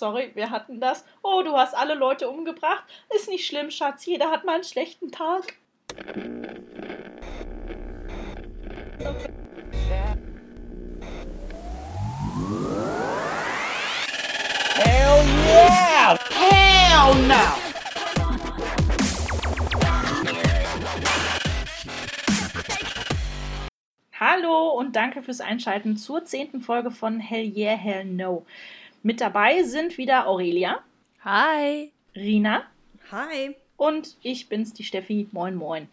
sorry, wir hatten das. Oh, du hast alle Leute umgebracht. Ist nicht schlimm, Schatz. Jeder hat mal einen schlechten Tag. Hell yeah! Hell no! Hallo und danke fürs Einschalten zur zehnten Folge von Hell Yeah, Hell No. Mit dabei sind wieder Aurelia. Hi. Rina. Hi. Und ich bin's, die Steffi. Moin, moin.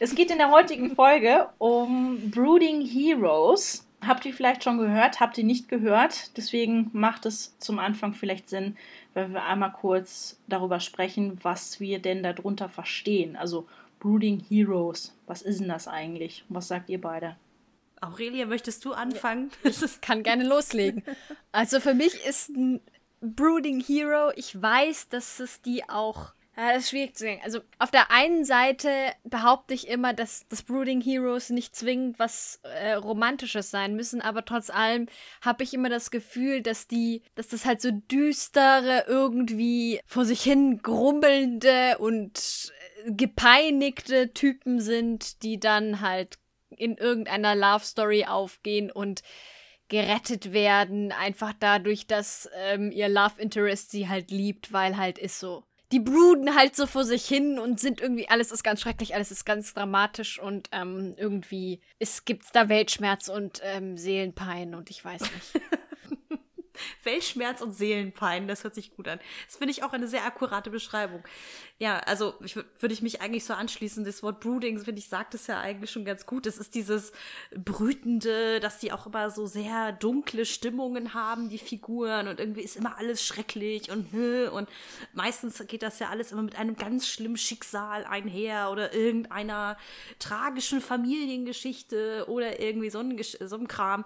Es geht in der heutigen Folge um Brooding Heroes. Habt ihr vielleicht schon gehört? Habt ihr nicht gehört? Deswegen macht es zum Anfang vielleicht Sinn, wenn wir einmal kurz darüber sprechen, was wir denn darunter verstehen. Also Brooding Heroes. Was ist denn das eigentlich? Was sagt ihr beide? Aurelia, möchtest du anfangen? Ich kann gerne loslegen. Also für mich ist ein Brooding Hero, ich weiß, dass es die auch. Ja, das ist schwierig zu sagen. Also auf der einen Seite behaupte ich immer, dass das Brooding Heroes nicht zwingend was äh, Romantisches sein müssen, aber trotz allem habe ich immer das Gefühl, dass die, dass das halt so düstere, irgendwie vor sich hin grummelnde und äh, gepeinigte Typen sind, die dann halt in irgendeiner Love Story aufgehen und gerettet werden, einfach dadurch, dass ähm, ihr Love Interest sie halt liebt, weil halt ist so. Die bruden halt so vor sich hin und sind irgendwie, alles ist ganz schrecklich, alles ist ganz dramatisch und ähm, irgendwie es gibt's da Weltschmerz und ähm, Seelenpein und ich weiß nicht. Weltschmerz und Seelenpein, das hört sich gut an. Das finde ich auch eine sehr akkurate Beschreibung. Ja, also ich würde ich mich eigentlich so anschließen. Das Wort Brooding, finde ich, sagt es ja eigentlich schon ganz gut. Es ist dieses Brütende, dass die auch immer so sehr dunkle Stimmungen haben, die Figuren, und irgendwie ist immer alles schrecklich und und meistens geht das ja alles immer mit einem ganz schlimmen Schicksal einher oder irgendeiner tragischen Familiengeschichte oder irgendwie so ein, so ein Kram.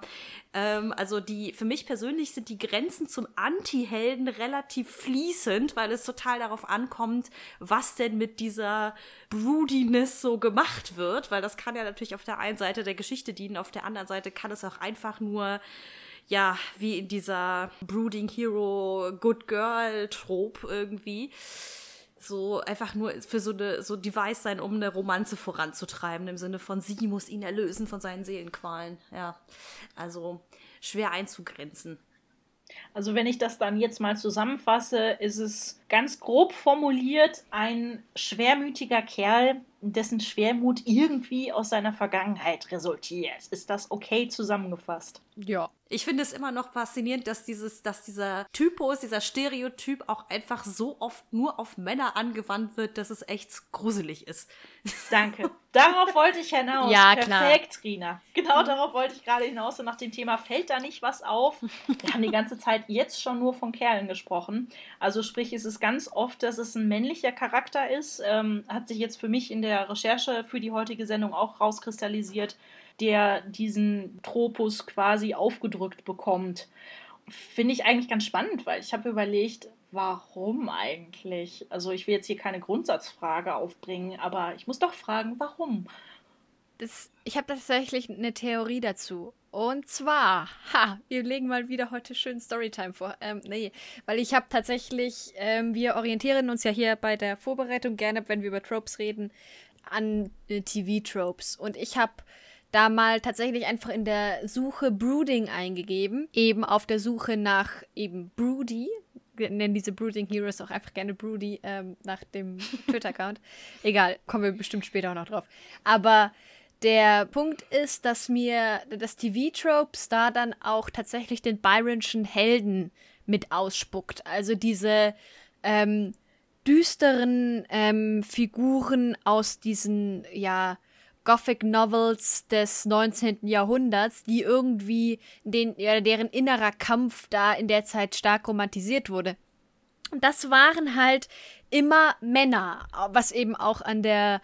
Ähm, also die, für mich persönlich sind die Grenzen zum Anti-Helden relativ fließend, weil es total darauf ankommt, was denn mit dieser Broodiness so gemacht wird, weil das kann ja natürlich auf der einen Seite der Geschichte dienen, auf der anderen Seite kann es auch einfach nur ja, wie in dieser Brooding Hero Good Girl Trope irgendwie so einfach nur für so eine so Device sein, um eine Romanze voranzutreiben im Sinne von sie muss ihn erlösen von seinen Seelenqualen. Ja. Also schwer einzugrenzen. Also wenn ich das dann jetzt mal zusammenfasse, ist es ganz grob formuliert ein schwermütiger Kerl, dessen Schwermut irgendwie aus seiner Vergangenheit resultiert. Ist das okay zusammengefasst? Ja. Ich finde es immer noch faszinierend, dass dieses, dass dieser Typus, dieser Stereotyp auch einfach so oft nur auf Männer angewandt wird, dass es echt gruselig ist. Danke. Darauf wollte ich hinaus. Ja, Perfekt, klar. Rina. Genau darauf wollte ich gerade hinaus. Und nach dem Thema fällt da nicht was auf. Wir haben die ganze Zeit jetzt schon nur von Kerlen gesprochen. Also sprich, es ist ganz oft, dass es ein männlicher Charakter ist. Ähm, hat sich jetzt für mich in der Recherche für die heutige Sendung auch rauskristallisiert der diesen Tropus quasi aufgedrückt bekommt. Finde ich eigentlich ganz spannend, weil ich habe überlegt, warum eigentlich? Also ich will jetzt hier keine Grundsatzfrage aufbringen, aber ich muss doch fragen, warum? Das, ich habe tatsächlich eine Theorie dazu. Und zwar, ha, wir legen mal wieder heute schön Storytime vor. Ähm, nee, weil ich habe tatsächlich, ähm, wir orientieren uns ja hier bei der Vorbereitung gerne, wenn wir über Tropes reden, an äh, TV-Tropes. Und ich habe da mal tatsächlich einfach in der Suche Brooding eingegeben. Eben auf der Suche nach eben Broody. Wir nennen diese Brooding Heroes auch einfach gerne Broody ähm, nach dem Twitter-Account. Egal, kommen wir bestimmt später auch noch drauf. Aber der Punkt ist, dass mir das TV-Tropes da dann auch tatsächlich den Byronschen Helden mit ausspuckt. Also diese ähm, düsteren ähm, Figuren aus diesen, ja, Gothic Novels des 19. Jahrhunderts, die irgendwie den, ja, deren innerer Kampf da in der Zeit stark romantisiert wurde. Und das waren halt immer Männer, was eben auch an der,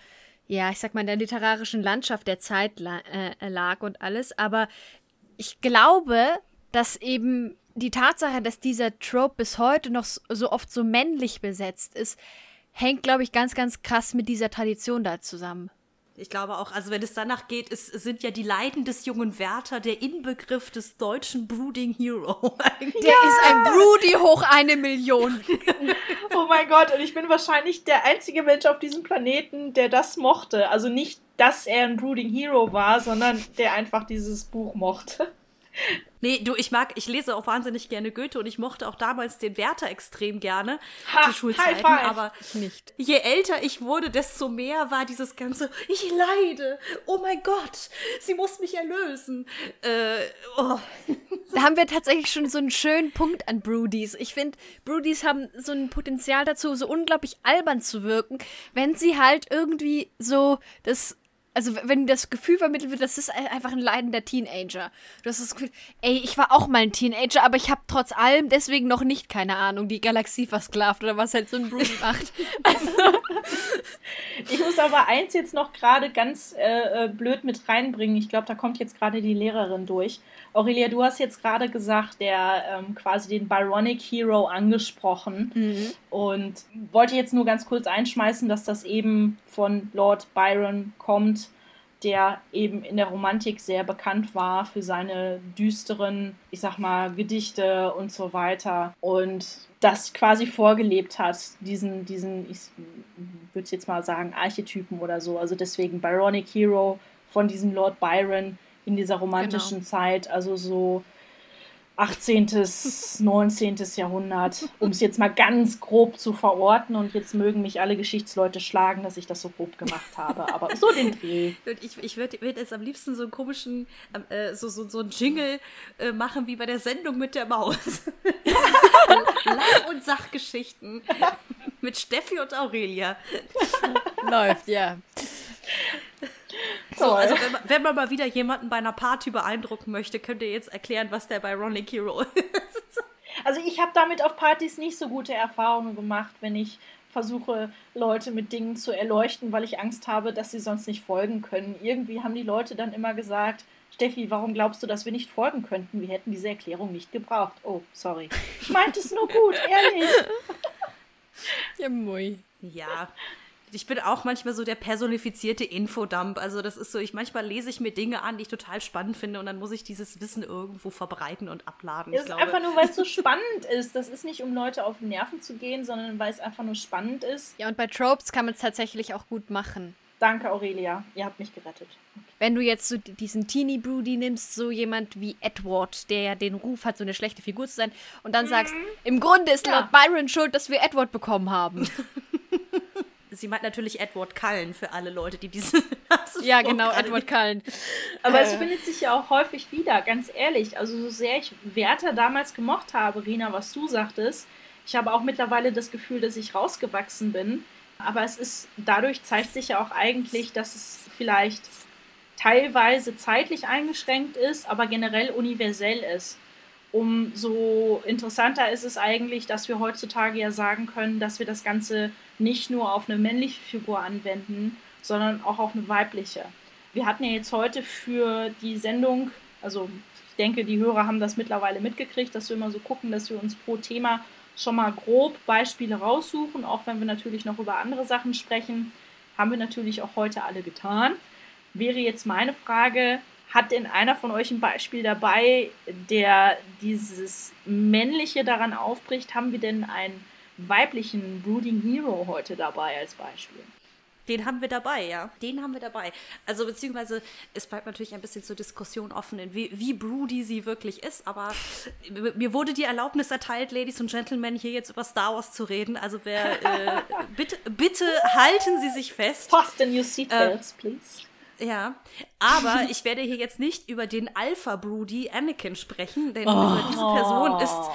ja, ich sag mal, der literarischen Landschaft der Zeit la äh, lag und alles. Aber ich glaube, dass eben die Tatsache, dass dieser Trope bis heute noch so oft so männlich besetzt ist, hängt, glaube ich, ganz, ganz krass mit dieser Tradition da zusammen. Ich glaube auch, also wenn es danach geht, es sind ja die Leiden des jungen Werther der Inbegriff des deutschen Brooding Hero. Der ist ein Broody hoch eine Million. Oh mein Gott, und ich bin wahrscheinlich der einzige Mensch auf diesem Planeten, der das mochte. Also nicht, dass er ein Brooding Hero war, sondern der einfach dieses Buch mochte. Nee, du, ich mag, ich lese auch wahnsinnig gerne Goethe und ich mochte auch damals den Werther extrem gerne Ha, zu Schulzeiten, aber Nicht. je älter ich wurde, desto mehr war dieses ganze, ich leide, oh mein Gott, sie muss mich erlösen. Äh, oh. Da haben wir tatsächlich schon so einen schönen Punkt an Broodies. Ich finde, Broodies haben so ein Potenzial dazu, so unglaublich albern zu wirken, wenn sie halt irgendwie so das. Also, wenn das Gefühl vermittelt wird, das ist ein- einfach ein leidender Teenager. Du hast das Gefühl, ey, ich war auch mal ein Teenager, aber ich habe trotz allem deswegen noch nicht, keine Ahnung, die Galaxie versklavt oder was halt so ein Broody macht. Ich muss aber eins jetzt noch gerade ganz äh, äh, blöd mit reinbringen. Ich glaube, da kommt jetzt gerade die Lehrerin durch. Aurelia, du hast jetzt gerade gesagt, der ähm, quasi den Byronic Hero angesprochen. Und wollte jetzt nur ganz kurz einschmeißen, dass das eben von Lord Byron kommt, der eben in der Romantik sehr bekannt war für seine düsteren, ich sag mal, Gedichte und so weiter. Und das quasi vorgelebt hat, diesen, diesen, ich würde jetzt mal sagen, Archetypen oder so. Also deswegen Byronic Hero von diesem Lord Byron in dieser romantischen Zeit, also so 18., 19. Jahrhundert, um es jetzt mal ganz grob zu verorten. Und jetzt mögen mich alle Geschichtsleute schlagen, dass ich das so grob gemacht habe. Aber so den Dreh. Ich, ich würde würd jetzt am liebsten so einen komischen, ähm, äh, so, so, so einen Jingle äh, machen wie bei der Sendung mit der Maus. Lach- und Sachgeschichten mit Steffi und Aurelia. Läuft, ja. So, also wenn man, wenn man mal wieder jemanden bei einer Party beeindrucken möchte, könnt ihr jetzt erklären, was der Byronic Hero ist. Also ich habe damit auf Partys nicht so gute Erfahrungen gemacht, wenn ich versuche, Leute mit Dingen zu erleuchten, weil ich Angst habe, dass sie sonst nicht folgen können. Irgendwie haben die Leute dann immer gesagt, Steffi, warum glaubst du, dass wir nicht folgen könnten? Wir hätten diese Erklärung nicht gebraucht. Oh, sorry. Ich meinte es nur gut, ehrlich. Ja, mui. Ja. Ich bin auch manchmal so der personifizierte Infodump. Also das ist so, ich manchmal lese ich mir Dinge an, die ich total spannend finde und dann muss ich dieses Wissen irgendwo verbreiten und abladen. Es Ich ist glaube, einfach nur, weil es so spannend ist. Das ist nicht, um Leute auf Nerven zu gehen, sondern weil es einfach nur spannend ist. Ja, und bei Tropes kann man es tatsächlich auch gut machen. Danke, Aurelia. Ihr habt mich gerettet. Wenn du jetzt so diesen Teenie Broody nimmst, so jemand wie Edward, der ja den Ruf hat, so eine schlechte Figur zu sein, und dann sagst, im Grunde ist Ja. Lord Byron schuld, dass wir Edward bekommen haben. sie meint natürlich Edward Cullen für alle Leute, die diese. ja, genau, Edward Cullen. Aber es Äh. findet sich ja auch häufig wieder, ganz ehrlich. Also so sehr ich Werther damals gemocht habe, Rina, was du sagtest, ich habe auch mittlerweile das Gefühl, dass ich rausgewachsen bin. Aber es ist, dadurch zeigt sich ja auch eigentlich, dass es vielleicht teilweise zeitlich eingeschränkt ist, aber generell universell ist. Umso interessanter ist es eigentlich, dass wir heutzutage ja sagen können, dass wir das Ganze nicht nur auf eine männliche Figur anwenden, sondern auch auf eine weibliche. Wir hatten ja jetzt heute für die Sendung, also ich denke, die Hörer haben das mittlerweile mitgekriegt, dass wir immer so gucken, dass wir uns pro Thema schon mal grob Beispiele raussuchen, auch wenn wir natürlich noch über andere Sachen sprechen. Haben wir natürlich auch heute alle getan. Wäre jetzt meine Frage, hat denn einer von euch ein Beispiel dabei, der dieses Männliche daran aufbricht? Haben wir denn einen weiblichen Brooding Hero heute dabei als Beispiel? Den haben wir dabei, ja. Den haben wir dabei. Also beziehungsweise es bleibt natürlich ein bisschen zur Diskussion offen, in wie, wie broody sie wirklich ist. Aber mir wurde die Erlaubnis erteilt, Ladies und Gentlemen, hier jetzt über Star Wars zu reden. Also wer äh, bitte, bitte halten Sie sich fest. Fasten your seatbelts, please. Ja, aber ich werde hier jetzt nicht über den Alpha Broody Anakin sprechen, denn über diese Person ist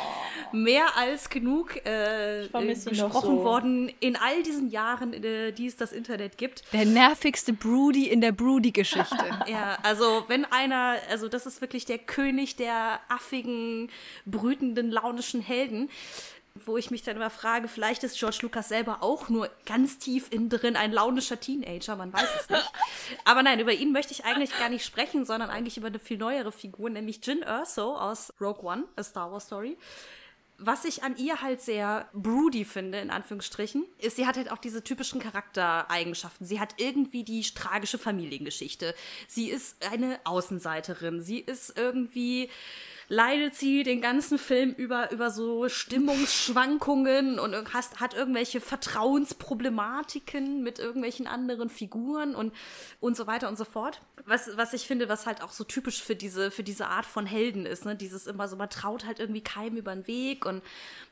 mehr als genug äh, gesprochen so. worden in all diesen Jahren, äh, die es das Internet gibt. Der nervigste Broody in der Broody-Geschichte. Ja, also wenn einer, also das ist wirklich der König der affigen, brütenden, launischen Helden, wo ich mich dann immer frage, vielleicht ist George Lucas selber auch nur ganz tief innen drin ein launischer Teenager, man weiß es nicht. Aber nein, über ihn möchte ich eigentlich gar nicht sprechen, sondern eigentlich über eine viel neuere Figur, nämlich Jin Erso aus Rogue One, A Star Wars Story. was ich an ihr halt sehr broody finde, in Anführungsstrichen, ist, sie hat halt auch diese typischen Charaktereigenschaften. Sie hat irgendwie die tragische Familiengeschichte. Sie ist eine Außenseiterin. Sie ist irgendwie leidet sie den ganzen Film über, über so Stimmungsschwankungen und hast, hat irgendwelche Vertrauensproblematiken mit irgendwelchen anderen Figuren und, und so weiter und so fort. Was, was ich finde, was halt auch so typisch für diese, für diese Art von Helden ist, ne? Dieses immer so, man traut halt irgendwie keinem über den Weg und,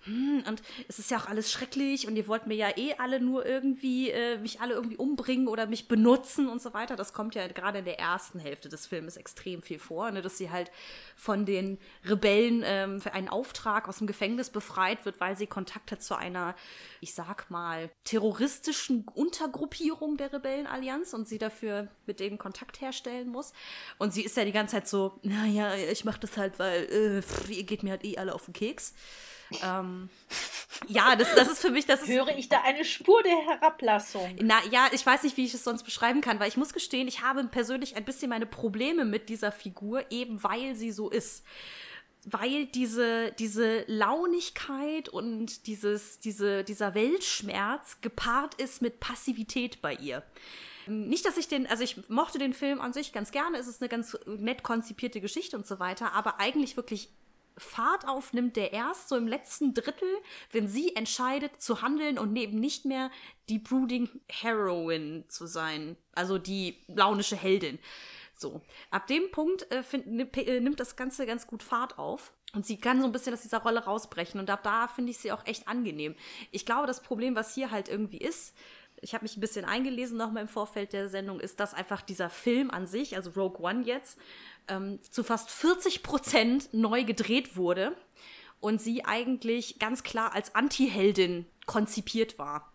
hm, und es ist ja auch alles schrecklich und ihr wollt mir ja eh alle nur irgendwie, äh, mich alle irgendwie umbringen oder mich benutzen und so weiter. Das kommt ja gerade in der ersten Hälfte des Filmes extrem viel vor, ne? dass sie halt von den Rebellen ähm, für einen Auftrag aus dem Gefängnis befreit wird, weil sie Kontakt hat zu einer, ich sag mal, terroristischen Untergruppierung der Rebellenallianz und sie dafür mit denen Kontakt herstellen muss. Und sie ist ja die ganze Zeit so, naja, ich mach das halt, weil äh, pff, ihr geht mir halt eh alle auf den Keks. Ähm, ja, das, das ist für mich, das ist. Höre ich da eine Spur der Herablassung? Na ja, ich weiß nicht, wie ich es sonst beschreiben kann, weil ich muss gestehen, ich habe persönlich ein bisschen meine Probleme mit dieser Figur, eben weil sie so ist. Weil diese, diese Launigkeit und dieses, diese, dieser Weltschmerz gepaart ist mit Passivität bei ihr. Nicht, dass ich den, also ich mochte den Film an sich ganz gerne, es ist eine ganz nett konzipierte Geschichte und so weiter, aber eigentlich wirklich Fahrt aufnimmt der erst so im letzten Drittel, wenn sie entscheidet zu handeln und eben nicht mehr die Brooding Heroine zu sein, also die launische Heldin. So, ab dem Punkt äh, find, äh, nimmt das Ganze ganz gut Fahrt auf. Und sie kann so ein bisschen aus dieser Rolle rausbrechen. Und ab da finde ich sie auch echt angenehm. Ich glaube, das Problem, was hier halt irgendwie ist, ich habe mich ein bisschen eingelesen nochmal im Vorfeld der Sendung, ist, dass einfach dieser Film an sich, also Rogue One jetzt, ähm, zu fast 40 Prozent neu gedreht wurde und sie eigentlich ganz klar als Anti-Heldin konzipiert war.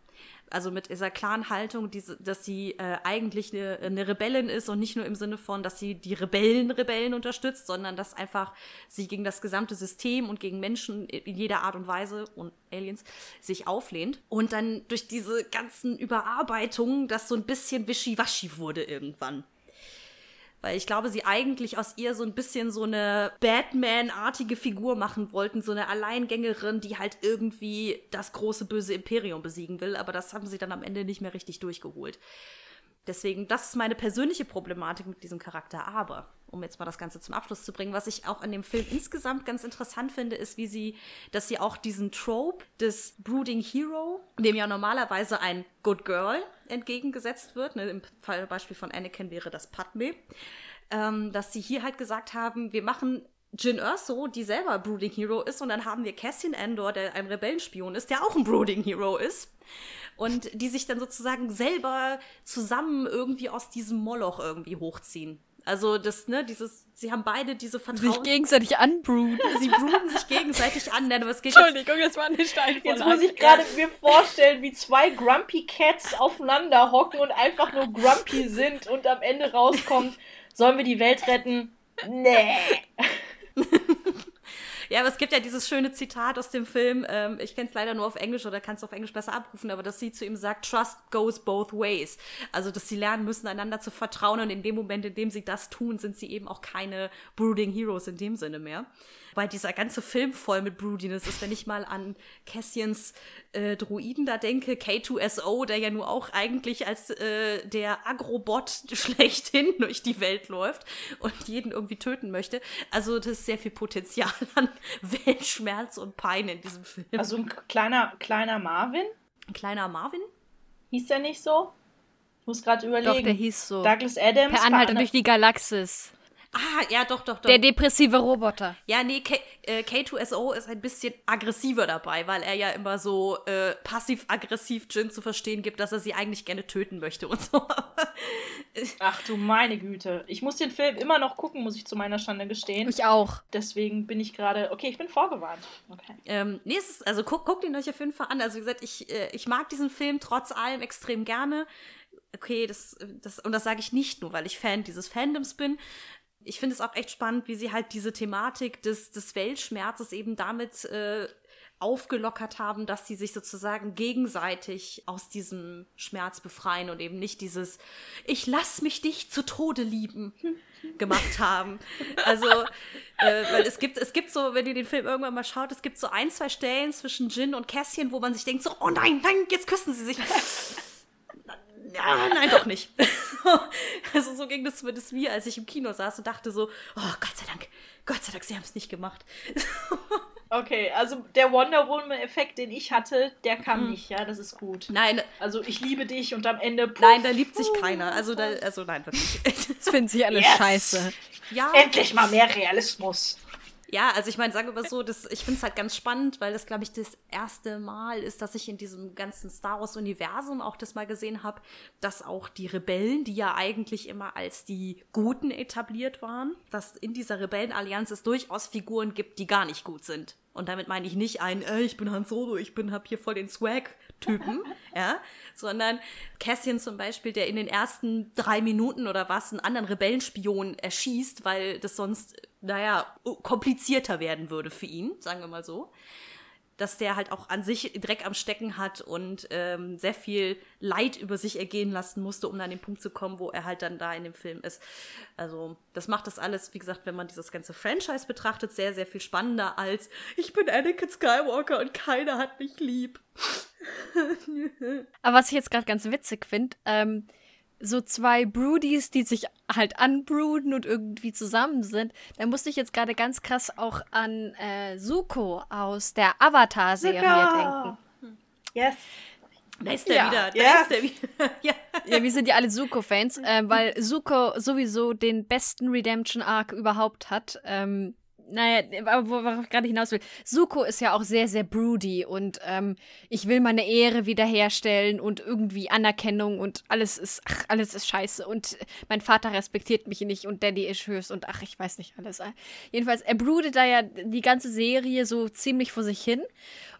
Also mit dieser klaren Haltung, diese, dass sie äh, eigentlich eine, eine Rebellin ist und nicht nur im Sinne von, dass sie die Rebellen Rebellen unterstützt, sondern dass einfach sie gegen das gesamte System und gegen Menschen in jeder Art und Weise und Aliens sich auflehnt. Und dann durch diese ganzen Überarbeitungen das so ein bisschen wischiwaschi wurde irgendwann. Weil ich glaube, sie eigentlich aus ihr so ein bisschen so eine Batman-artige Figur machen wollten, so eine Alleingängerin, die halt irgendwie das große böse Imperium besiegen will. Aber das haben sie dann am Ende nicht mehr richtig durchgeholt. Deswegen, das ist meine persönliche Problematik mit diesem Charakter. Aber, um jetzt mal das Ganze zum Abschluss zu bringen, was ich auch an dem Film insgesamt ganz interessant finde, ist, wie sie, dass sie auch diesen Trope des Brooding Hero, dem ja normalerweise ein Good Girl entgegengesetzt wird, ne, im Fall Beispiel von Anakin wäre das Padme, ähm, dass sie hier halt gesagt haben, wir machen Jin Erso, die selber Brooding Hero ist, und dann haben wir Cassian Endor, der ein Rebellenspion ist, der auch ein Brooding Hero ist und die sich dann sozusagen selber zusammen irgendwie aus diesem Moloch irgendwie hochziehen. Also das, ne, dieses, sie haben beide diese Vertrauen. Sich gegenseitig anbruden. Sie bruden sich gegenseitig an, aber es geht Entschuldigung, das war eine Steinvorlage. Jetzt muss ich gerade mir vorstellen, wie zwei Grumpy Cats aufeinander hocken und einfach nur grumpy sind und am Ende rauskommt, sollen wir die Welt retten? Nee. Ja, aber es gibt ja dieses schöne Zitat aus dem Film, ähm, ich kenne es leider nur auf Englisch oder kann es auf Englisch besser abrufen, aber dass sie zu ihm sagt, Trust goes both ways. Also, dass sie lernen müssen, einander zu vertrauen und in dem Moment, in dem sie das tun, sind sie eben auch keine Brooding Heroes in dem Sinne mehr. Weil dieser ganze Film voll mit Broodiness ist, wenn ich mal an Cassians äh, Druiden da denke, K2SO, der ja nur auch eigentlich als äh, der Agrobot schlechthin durch die Welt läuft und jeden irgendwie töten möchte. Also das ist sehr viel Potenzial an Weltschmerz und Pein in diesem Film. Also ein kleiner, kleiner Marvin? Ein kleiner Marvin? Hieß der nicht so? Ich muss gerade überlegen. Doch, der hieß so. Douglas Adams. Per Anhalter durch die Galaxis. Ah, ja, doch, doch, doch. Der depressive Roboter. Ja, nee, K äh, K2SO ist ein bisschen aggressiver dabei, weil er ja immer so äh, passiv-aggressiv Jin zu verstehen gibt, dass er sie eigentlich gerne töten möchte und so. Ach du meine Güte. Ich muss den Film immer noch gucken, muss ich zu meiner Schande gestehen. Ich auch. Deswegen bin ich gerade, okay, ich bin vorgewarnt. Okay. Ähm, nee, es ist, also guckt guck ihn euch auf jeden Fall an. Also wie gesagt, ich, äh, ich mag diesen Film trotz allem extrem gerne okay, das, das, und das sage ich nicht nur, weil ich Fan dieses Fandoms bin, ich finde es auch echt spannend, wie sie halt diese Thematik des, des Weltschmerzes eben damit äh, aufgelockert haben, dass sie sich sozusagen gegenseitig aus diesem Schmerz befreien und eben nicht dieses Ich lass mich dich zu Tode lieben gemacht haben. Also, äh, weil es gibt, es gibt so, wenn ihr den Film irgendwann mal schaut, es gibt so ein, zwei Stellen zwischen Jin und Cassian, wo man sich denkt so, oh nein, nein, jetzt küssen sie sich. Ja, nein, doch nicht. also so ging das zumindest mir, als ich im Kino saß und dachte so, oh Gott sei Dank, Gott sei Dank, sie haben es nicht gemacht. Okay, also der Wonder Woman-Effekt, den ich hatte, der kam nicht, ja, das ist gut. Nein, Also ich liebe dich und am Ende. Puff, nein, da liebt sich keiner. Also, da, also nein, wirklich. Das finden sie alle Yes. scheiße. Ja, Endlich mal mehr Realismus. Ja, also ich meine, sagen wir mal so, das, ich finde es halt ganz spannend, weil das, glaube ich, das erste Mal ist, dass ich in diesem ganzen Star Wars-Universum auch das mal gesehen habe, dass auch die Rebellen, die ja eigentlich immer als die Guten etabliert waren, dass in dieser Rebellenallianz es durchaus Figuren gibt, die gar nicht gut sind. Und damit meine ich nicht ein, äh, ich bin Han Solo, ich bin, hab hier voll den Swag-Typen, ja, sondern Cassian zum Beispiel, der in den ersten drei Minuten oder was einen anderen Rebellenspion erschießt, weil das sonst, naja, komplizierter werden würde für ihn, sagen wir mal so. Dass der halt auch an sich Dreck am Stecken hat und ähm, sehr viel Leid über sich ergehen lassen musste, um an den Punkt zu kommen, wo er halt dann da in dem Film ist. Also, das macht das alles, wie gesagt, wenn man dieses ganze Franchise betrachtet, sehr, sehr viel spannender als ich bin Anakin Skywalker und keiner hat mich lieb. Aber was ich jetzt gerade ganz witzig finde, ähm, so zwei Broodies, die sich halt anbruden und irgendwie zusammen sind, da musste ich jetzt gerade ganz krass auch an äh, Zuko aus der Avatar-Serie denken. Yes. Da ist der Ja, wieder, da ja. ist der wieder. ja. Ja, wir sind ja alle Zuko-Fans, äh, weil Zuko sowieso den besten Redemption-Arc überhaupt hat. Ähm, naja, worauf ich gerade hinaus will. Zuko ist ja auch sehr, sehr broody und ähm, ich will meine Ehre wiederherstellen und irgendwie Anerkennung und alles ist, ach, alles ist scheiße und mein Vater respektiert mich nicht und Daddy ist höchst und ach, ich weiß nicht alles. Jedenfalls, er broodet da ja die ganze Serie so ziemlich vor sich hin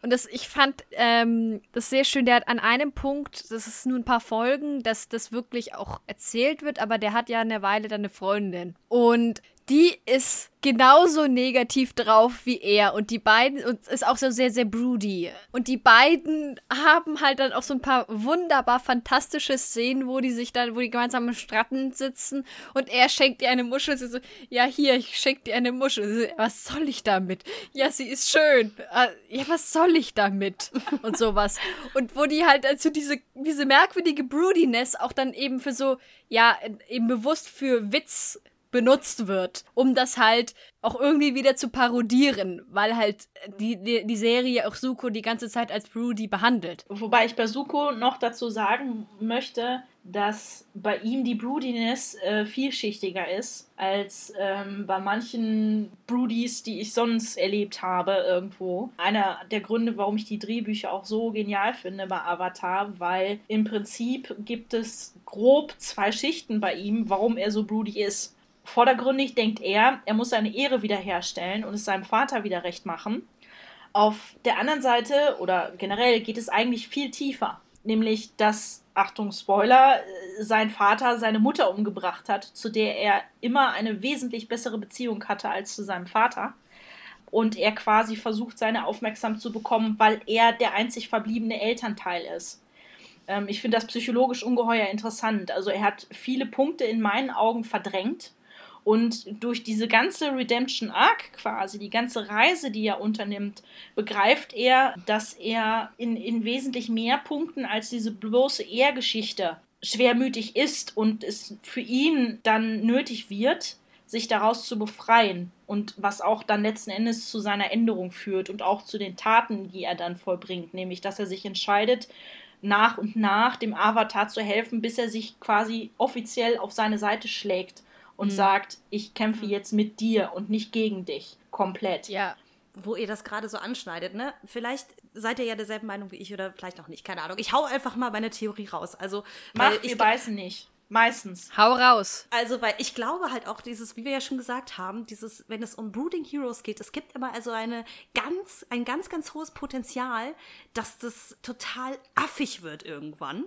und das, ich fand ähm, das sehr schön. Der hat an einem Punkt, das ist nur ein paar Folgen, dass das wirklich auch erzählt wird, aber der hat ja eine Weile dann eine Freundin. Und die ist genauso negativ drauf wie er. Und die beiden, und ist auch so sehr, sehr broody. Und die beiden haben halt dann auch so ein paar wunderbar fantastische Szenen, wo die sich dann, wo die gemeinsam am Strand sitzen und er schenkt ihr eine Muschel. Sie so, ja, hier, ich schenk dir eine Muschel. So, was soll ich damit? Ja, sie ist schön. Äh, ja, was soll ich damit? Und sowas. Und wo die halt also diese, diese merkwürdige Broodiness auch dann eben für so, ja, eben bewusst für Witz benutzt wird, um das halt auch irgendwie wieder zu parodieren, weil halt die, die, die Serie auch Suko die ganze Zeit als Broody behandelt. Wobei ich bei Suko noch dazu sagen möchte, dass bei ihm die Broodiness äh, vielschichtiger ist als ähm, bei manchen Broodies, die ich sonst erlebt habe irgendwo. Einer der Gründe, warum ich die Drehbücher auch so genial finde bei Avatar, weil im Prinzip gibt es grob zwei Schichten bei ihm, warum er so broody ist. Vordergründig denkt er, er muss seine Ehre wiederherstellen und es seinem Vater wieder recht machen. Auf der anderen Seite oder generell geht es eigentlich viel tiefer, nämlich dass, Achtung Spoiler, äh, sein Vater seine Mutter umgebracht hat, zu der er immer eine wesentlich bessere Beziehung hatte als zu seinem Vater. Und er quasi versucht, seine Aufmerksamkeit zu bekommen, weil er der einzig verbliebene Elternteil ist. Ähm, ich finde das psychologisch ungeheuer interessant. Also er hat viele Punkte in meinen Augen verdrängt und durch diese ganze Redemption Arc quasi, die ganze Reise, die er unternimmt, begreift er, dass er in, in wesentlich mehr Punkten als diese bloße Ehrgeschichte schwermütig ist und es für ihn dann nötig wird, sich daraus zu befreien. Und was auch dann letzten Endes zu seiner Änderung führt und auch zu den Taten, die er dann vollbringt, nämlich dass er sich entscheidet, nach und nach dem Avatar zu helfen, bis er sich quasi offiziell auf seine Seite schlägt und Mhm. sagt, ich kämpfe jetzt mit dir und nicht gegen dich. Komplett. Ja. wo ihr das gerade so anschneidet, ne? Vielleicht seid ihr ja derselben Meinung wie ich oder vielleicht auch nicht, keine Ahnung. Ich hau einfach mal meine Theorie raus. Also, weil Mach, wir ich, beißen nicht. Meistens. Hau raus. also, weil ich glaube halt auch dieses, wie wir ja schon gesagt haben, dieses, wenn es um Brooding Heroes geht, es gibt immer also eine ganz, ein ganz, ganz hohes Potenzial, dass das total affig wird irgendwann.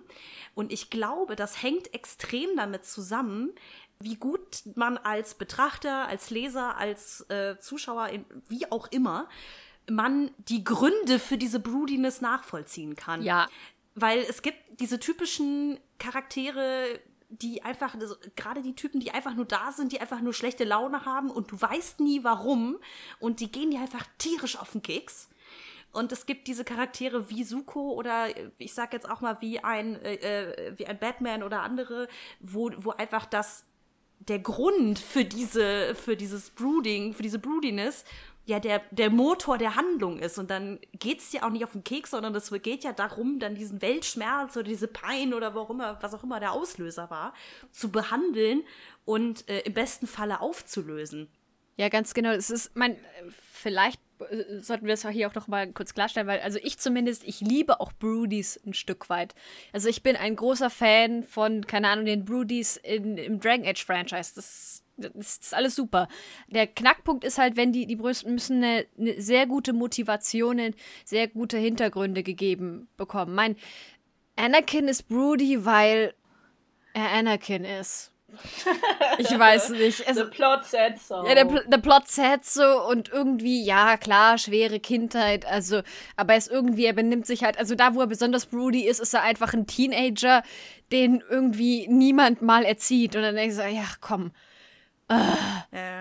Und ich glaube, das hängt extrem damit zusammen, wie gut man als Betrachter, als Leser, als äh, Zuschauer, in, wie auch immer, man die Gründe für diese Broodiness nachvollziehen kann. Ja. Weil es gibt diese typischen Charaktere, die einfach, also gerade die Typen, die einfach nur da sind, die einfach nur schlechte Laune haben und du weißt nie warum und die gehen dir einfach tierisch auf den Keks. Und es gibt diese Charaktere wie Suko oder ich sag jetzt auch mal wie ein, äh, äh, wie ein Batman oder andere, wo, wo einfach das, der Grund für diese, für dieses Brooding, für diese Broodiness ja der, der Motor der Handlung ist. Und dann geht's dir auch nicht auf den Keks, sondern es geht ja darum, dann diesen Weltschmerz oder diese Pein oder warum immer, was auch immer der Auslöser war, zu behandeln und äh, im besten Falle aufzulösen. Ja, ganz genau. Es ist, mein, vielleicht sollten wir es hier auch noch mal kurz klarstellen, weil also ich zumindest, ich liebe auch Broodies ein Stück weit. Also ich bin ein großer Fan von, keine Ahnung, den Broodies in, im Dragon Age Franchise. Das, das ist alles super. Der Knackpunkt ist halt, wenn die, die müssen eine, eine sehr gute Motivationen, sehr gute Hintergründe gegeben bekommen. Mein Anakin ist Broody, weil er Anakin ist. Ich weiß nicht. Es, the plot said so. Ja, der, der Plot said so und irgendwie, ja, klar, schwere Kindheit, also, aber er ist irgendwie, er benimmt sich halt, also da, wo er besonders broody ist, ist er einfach ein Teenager, den irgendwie niemand mal erzieht. Und dann denkst du, ja, komm,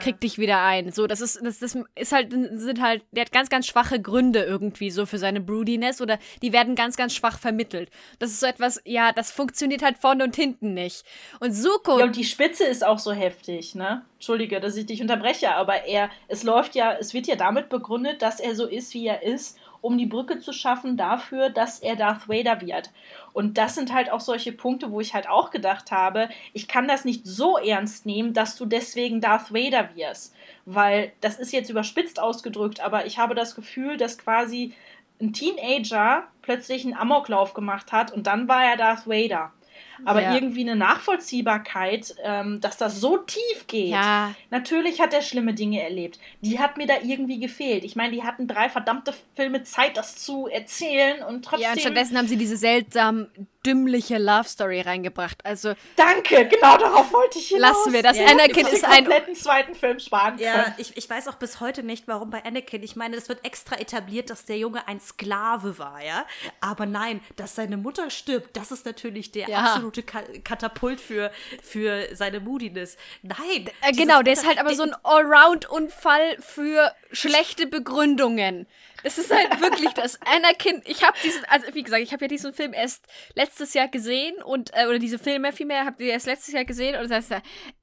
krieg dich wieder ein. So, das ist, das, das ist halt, sind halt, der hat ganz, ganz schwache Gründe irgendwie so für seine Broodiness oder die werden ganz, ganz schwach vermittelt. Das ist so etwas, ja, das funktioniert halt vorne und hinten nicht. Und Suko. Ja, und die Spitze ist auch so heftig, ne? Entschuldige, dass ich dich unterbreche, aber er, es läuft ja, es wird ja damit begründet, dass er so ist, wie er ist um die Brücke zu schaffen dafür, dass er Darth Vader wird. Und das sind halt auch solche Punkte, wo ich halt auch gedacht habe, ich kann das nicht so ernst nehmen, dass du deswegen Darth Vader wirst. Weil das ist jetzt überspitzt ausgedrückt, aber ich habe das Gefühl, dass quasi ein Teenager plötzlich einen Amoklauf gemacht hat und dann war er Darth Vader aber ja. irgendwie eine Nachvollziehbarkeit, ähm, dass das so tief geht. Ja. Natürlich hat er schlimme Dinge erlebt. Die hat mir da irgendwie gefehlt. Ich meine, die hatten drei verdammte Filme Zeit, das zu erzählen und trotzdem. Ja, und stattdessen haben sie diese seltsamen dümmliche Love Story reingebracht. Also danke, genau darauf wollte ich hinaus. Lassen wir das. Ja, Anakin ist ein kompletten zweiten Film sparen können. Ja, ich, ich weiß auch bis heute nicht, warum bei Anakin. Ich meine, es wird extra etabliert, dass der Junge ein Sklave war, ja. Aber nein, dass seine Mutter stirbt, das ist natürlich der ja. absolute Ka Katapult für für seine Moodiness. Nein. Äh, genau, der ist halt aber so ein Allround-Unfall für schlechte Begründungen. Es ist halt wirklich das Anakin. Ich habe diesen, also wie gesagt, ich habe ja diesen Film erst letztes Jahr gesehen und äh, oder diese Filme vielmehr habt ihr erst letztes Jahr gesehen und heißt,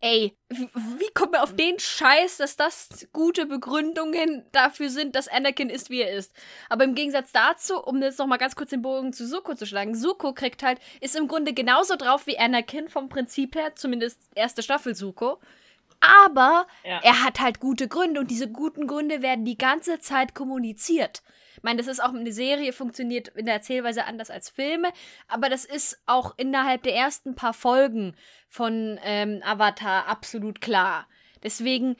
ey, wie, wie kommt man auf den Scheiß, dass das gute Begründungen dafür sind, dass Anakin ist, wie er ist? Aber im Gegensatz dazu, um jetzt noch mal ganz kurz den Bogen zu Suko zu schlagen, Suko kriegt halt ist im Grunde genauso drauf wie Anakin vom Prinzip her, zumindest erste Staffel Suko. Aber ja. er hat halt gute Gründe und diese guten Gründe werden die ganze Zeit kommuniziert. Ich meine, das ist auch eine Serie, funktioniert in der Erzählweise anders als Filme, aber das ist auch innerhalb der ersten paar Folgen von ähm, Avatar absolut klar. Deswegen,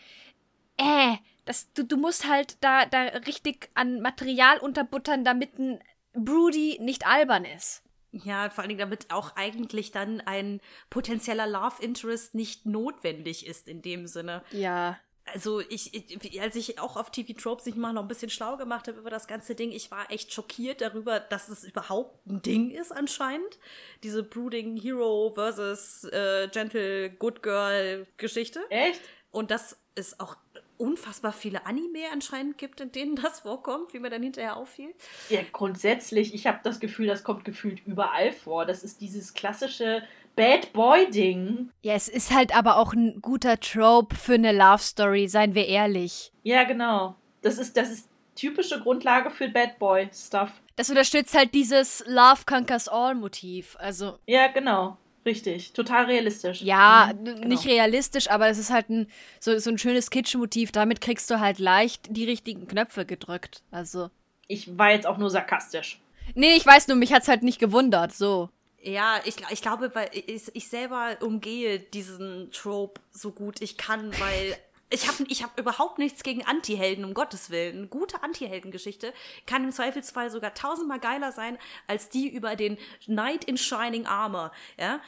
äh, das, du, du musst halt da, da richtig an Material unterbuttern, damit ein Broody nicht albern ist. Ja, vor allen Dingen, damit auch eigentlich dann ein potenzieller Love Interest nicht notwendig ist in dem Sinne. Ja. Also ich, ich als ich auch auf TV Tropes sich mal noch ein bisschen schlau gemacht habe über das ganze Ding, ich war echt schockiert darüber, dass es überhaupt ein Ding ist anscheinend. Diese Brooding Hero versus äh, Gentle Good Girl Geschichte. Echt? Und das ist auch unfassbar viele Anime anscheinend gibt, in denen das vorkommt, wie mir dann hinterher auffiel. Ja, grundsätzlich, ich habe das Gefühl, das kommt gefühlt überall vor. Das ist dieses klassische Bad Boy-Ding. Ja, es ist halt aber auch ein guter Trope für eine Love Story, seien wir ehrlich. Ja, genau. Das ist, das ist typische Grundlage für Bad Boy-Stuff. Das unterstützt halt dieses Love Conquers All-Motiv. Also. Ja, genau. Richtig, total realistisch. Ja, mhm, genau. nicht realistisch, aber es ist halt ein, so, so ein schönes Kitschmotiv. Damit kriegst du halt leicht die richtigen Knöpfe gedrückt. Also. Ich war jetzt auch nur sarkastisch. Nee, ich weiß nur, mich hat's halt nicht gewundert, so. Ja, ich, ich glaube, weil ich, ich selber umgehe diesen Trope so gut ich kann, weil ich habe ich hab überhaupt nichts gegen Anti-Helden, um Gottes Willen. Eine gute Anti-Helden-Geschichte kann im Zweifelsfall sogar tausendmal geiler sein, als die über den Knight in Shining Armor. Ja,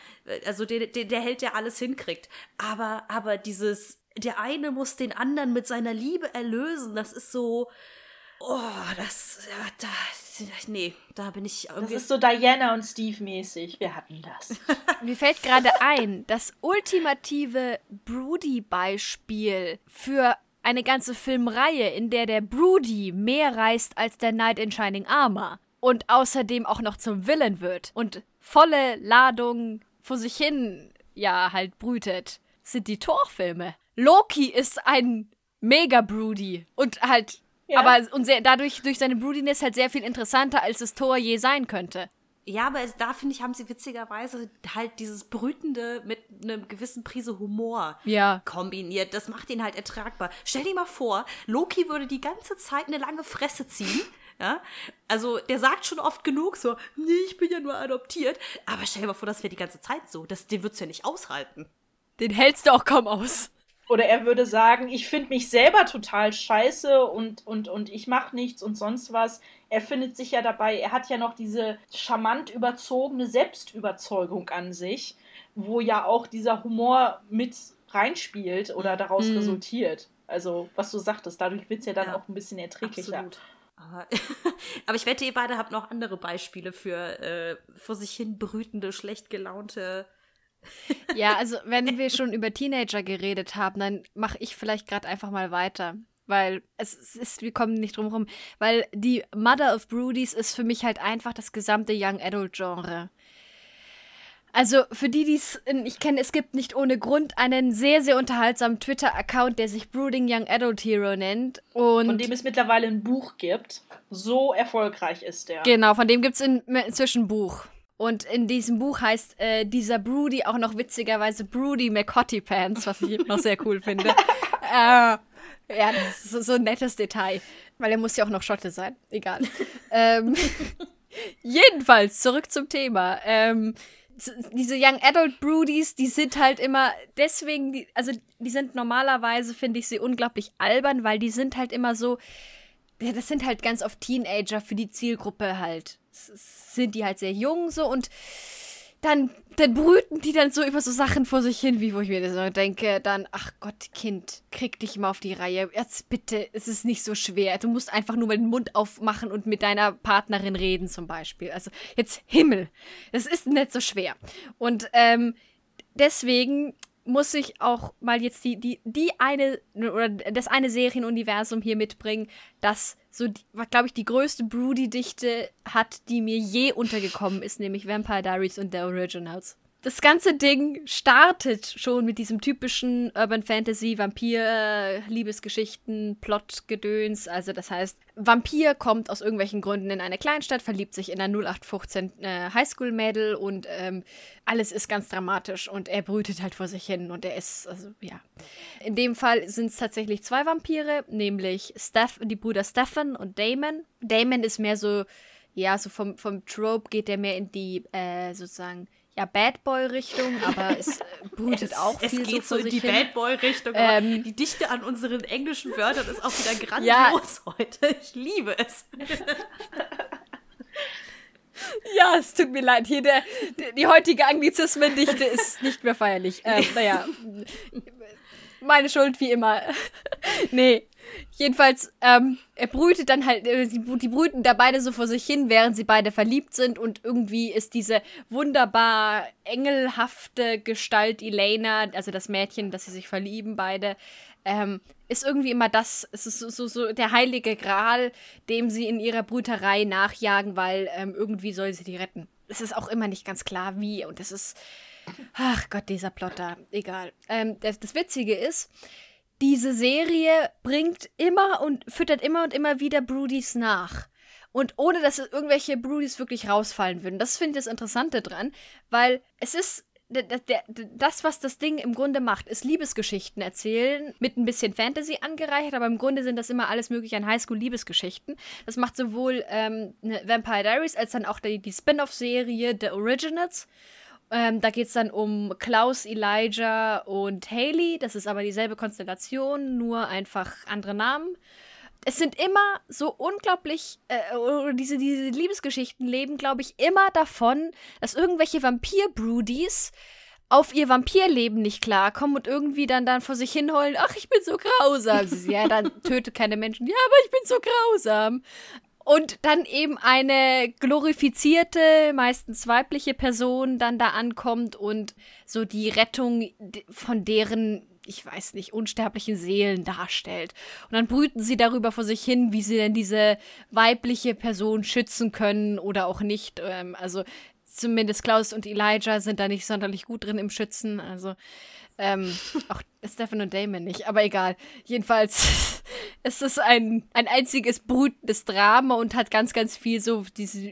also der, der, der Held, der alles hinkriegt. Aber, aber dieses, der eine muss den anderen mit seiner Liebe erlösen, das ist so, Oh, das, ja, da, nee, da bin ich Das irgendwie. ist so Diana und Steve mäßig. Wir hatten das. Mir fällt gerade ein, das ultimative Broody-Beispiel für eine ganze Filmreihe, in der der Broody mehr reist als der Knight in Shining Armor und außerdem auch noch zum Villain wird und volle Ladung vor sich hin, ja, halt brütet, sind die Torfilme. Loki ist ein Mega-Broody und halt, Ja. aber und sehr, dadurch, durch seine Broodiness halt sehr viel interessanter, als das Tor je sein könnte. Ja, aber es- da finde ich, haben sie witzigerweise halt dieses Brütende mit einer gewissen Prise Humor Ja. kombiniert. Das macht ihn halt ertragbar. Stell dir mal vor, Loki würde die ganze Zeit eine lange Fresse ziehen. Ja, also der sagt schon oft genug so, nee, ich bin ja nur adoptiert. Aber stell dir mal vor, das wäre die ganze Zeit so. Das, den würdest du ja nicht aushalten. Den hältst du auch kaum aus. Oder er würde sagen, ich finde mich selber total scheiße und, und, und ich mache nichts und sonst was. Er findet sich ja dabei, er hat ja noch diese charmant überzogene Selbstüberzeugung an sich, wo ja auch dieser Humor mit reinspielt oder daraus Mhm. resultiert. Also, was du sagtest, dadurch wird es ja dann Ja, auch ein bisschen erträglicher. Absolut. Aber, aber ich wette, ihr beide habt noch andere Beispiele für äh, vor sich hin brütende, schlecht gelaunte. Ja, also wenn wir schon über Teenager geredet haben, dann mache ich vielleicht gerade einfach mal weiter. Weil es ist, wir kommen nicht drum rum. Weil die Mother of Broodies ist für mich halt einfach das gesamte Young Adult Genre. Also für die, die es ich kenne, es gibt nicht ohne Grund einen sehr, sehr unterhaltsamen Twitter-Account, der sich Brooding Young Adult Hero nennt. Und Von dem es mittlerweile ein Buch gibt. So erfolgreich ist der. Genau, von dem gibt es in, inzwischen ein Buch. Und in diesem Buch heißt äh, dieser Broody auch noch witzigerweise Broody McCotty Pants, was ich noch sehr cool finde. äh, ja, das ist so, ein nettes Detail. Weil er muss ja auch noch Schotte sein. Egal. ähm, jedenfalls, zurück zum Thema. Ähm, diese Young Adult Broodies, die sind halt immer deswegen, also die sind normalerweise, finde ich sie unglaublich albern, weil die sind halt immer so, ja, das sind halt ganz oft Teenager für die Zielgruppe halt. Sind die halt sehr jung so und dann, dann brüten die dann so über so Sachen vor sich hin, wie wo ich mir so denke, dann, ach Gott, Kind, krieg dich mal auf die Reihe. Jetzt bitte, es ist nicht so schwer. Du musst einfach nur mal den Mund aufmachen und mit deiner Partnerin reden zum Beispiel. Also jetzt Himmel, das ist nicht so schwer. Und ähm, deswegen muss ich auch mal jetzt die, die, die eine oder das eine Serienuniversum hier mitbringen, das so, glaube ich, die größte Broody-Dichte hat, die mir je untergekommen ist, nämlich Vampire Diaries und The Originals. Das ganze Ding startet schon mit diesem typischen Urban Fantasy, Vampir, Liebesgeschichten, Plot-Gedöns. Also, das heißt, Vampir kommt aus irgendwelchen Gründen in eine Kleinstadt, verliebt sich in ein 0815 äh, Highschool-Mädel und ähm, alles ist ganz dramatisch und er brütet halt vor sich hin und er ist, also, ja. In dem Fall sind es tatsächlich zwei Vampire, nämlich Steph, die Brüder Stefan und Damon. Damon ist mehr so, ja, so vom, vom Trope geht er mehr in die, äh, sozusagen, ja, Bad Boy-Richtung, aber es äh, brütet auch Es viel geht so so in die hin. Bad Boy-Richtung. Ähm, die Dichte an unseren englischen Wörtern ist auch wieder Ja. grandios heute. Ich liebe es. Ja, es tut mir leid. Hier der, der, die heutige Anglizismendichte ist nicht mehr feierlich. Ähm, naja, meine Schuld wie immer. nee, jedenfalls, ähm, er brütet dann halt, äh, die, die brüten da beide so vor sich hin, während sie beide verliebt sind und irgendwie ist diese wunderbar engelhafte Gestalt Elena, also das Mädchen, dass sie sich verlieben beide, ähm, ist irgendwie immer das, es ist so, so, so der heilige Gral, dem sie in ihrer Brüterei nachjagen, weil ähm, irgendwie soll sie die retten. Es ist auch immer nicht ganz klar, wie und es ist, ach Gott, dieser Plotter, egal. Ähm, das, das Witzige ist, diese Serie bringt immer und füttert immer und immer wieder Broodies nach. Und ohne dass irgendwelche Broodies wirklich rausfallen würden. Das finde ich das Interessante dran, weil es ist das, was das Ding im Grunde macht, ist Liebesgeschichten erzählen, mit ein bisschen Fantasy angereichert, aber im Grunde sind das immer alles mögliche an Highschool-Liebesgeschichten. Das macht sowohl ähm, ne Vampire Diaries als dann auch die, die Spin-off-Serie The Originals. Ähm, da geht es dann um Klaus, Elijah und Haley. Das ist aber dieselbe Konstellation, nur einfach andere Namen. Es sind immer so unglaublich, äh, diese, diese Liebesgeschichten leben, glaube ich, immer davon, dass irgendwelche Vampir-Broodies auf ihr Vampirleben nicht klarkommen und irgendwie dann, dann vor sich hinheulen, ach, ich bin so grausam. Ja, dann tötet keine Menschen. Ja, aber ich bin so grausam. Und dann eben eine glorifizierte, meistens weibliche Person dann da ankommt und so die Rettung von deren, ich weiß nicht, unsterblichen Seelen darstellt. Und dann brüten sie darüber vor sich hin, wie sie denn diese weibliche Person schützen können oder auch nicht. Ähm, also zumindest Klaus und Elijah sind da nicht sonderlich gut drin im Schützen. Also ähm, auch Stefan und Damon nicht, aber egal. Jedenfalls ist es ein, ein einziges brütendes Drama und hat ganz, ganz viel so diese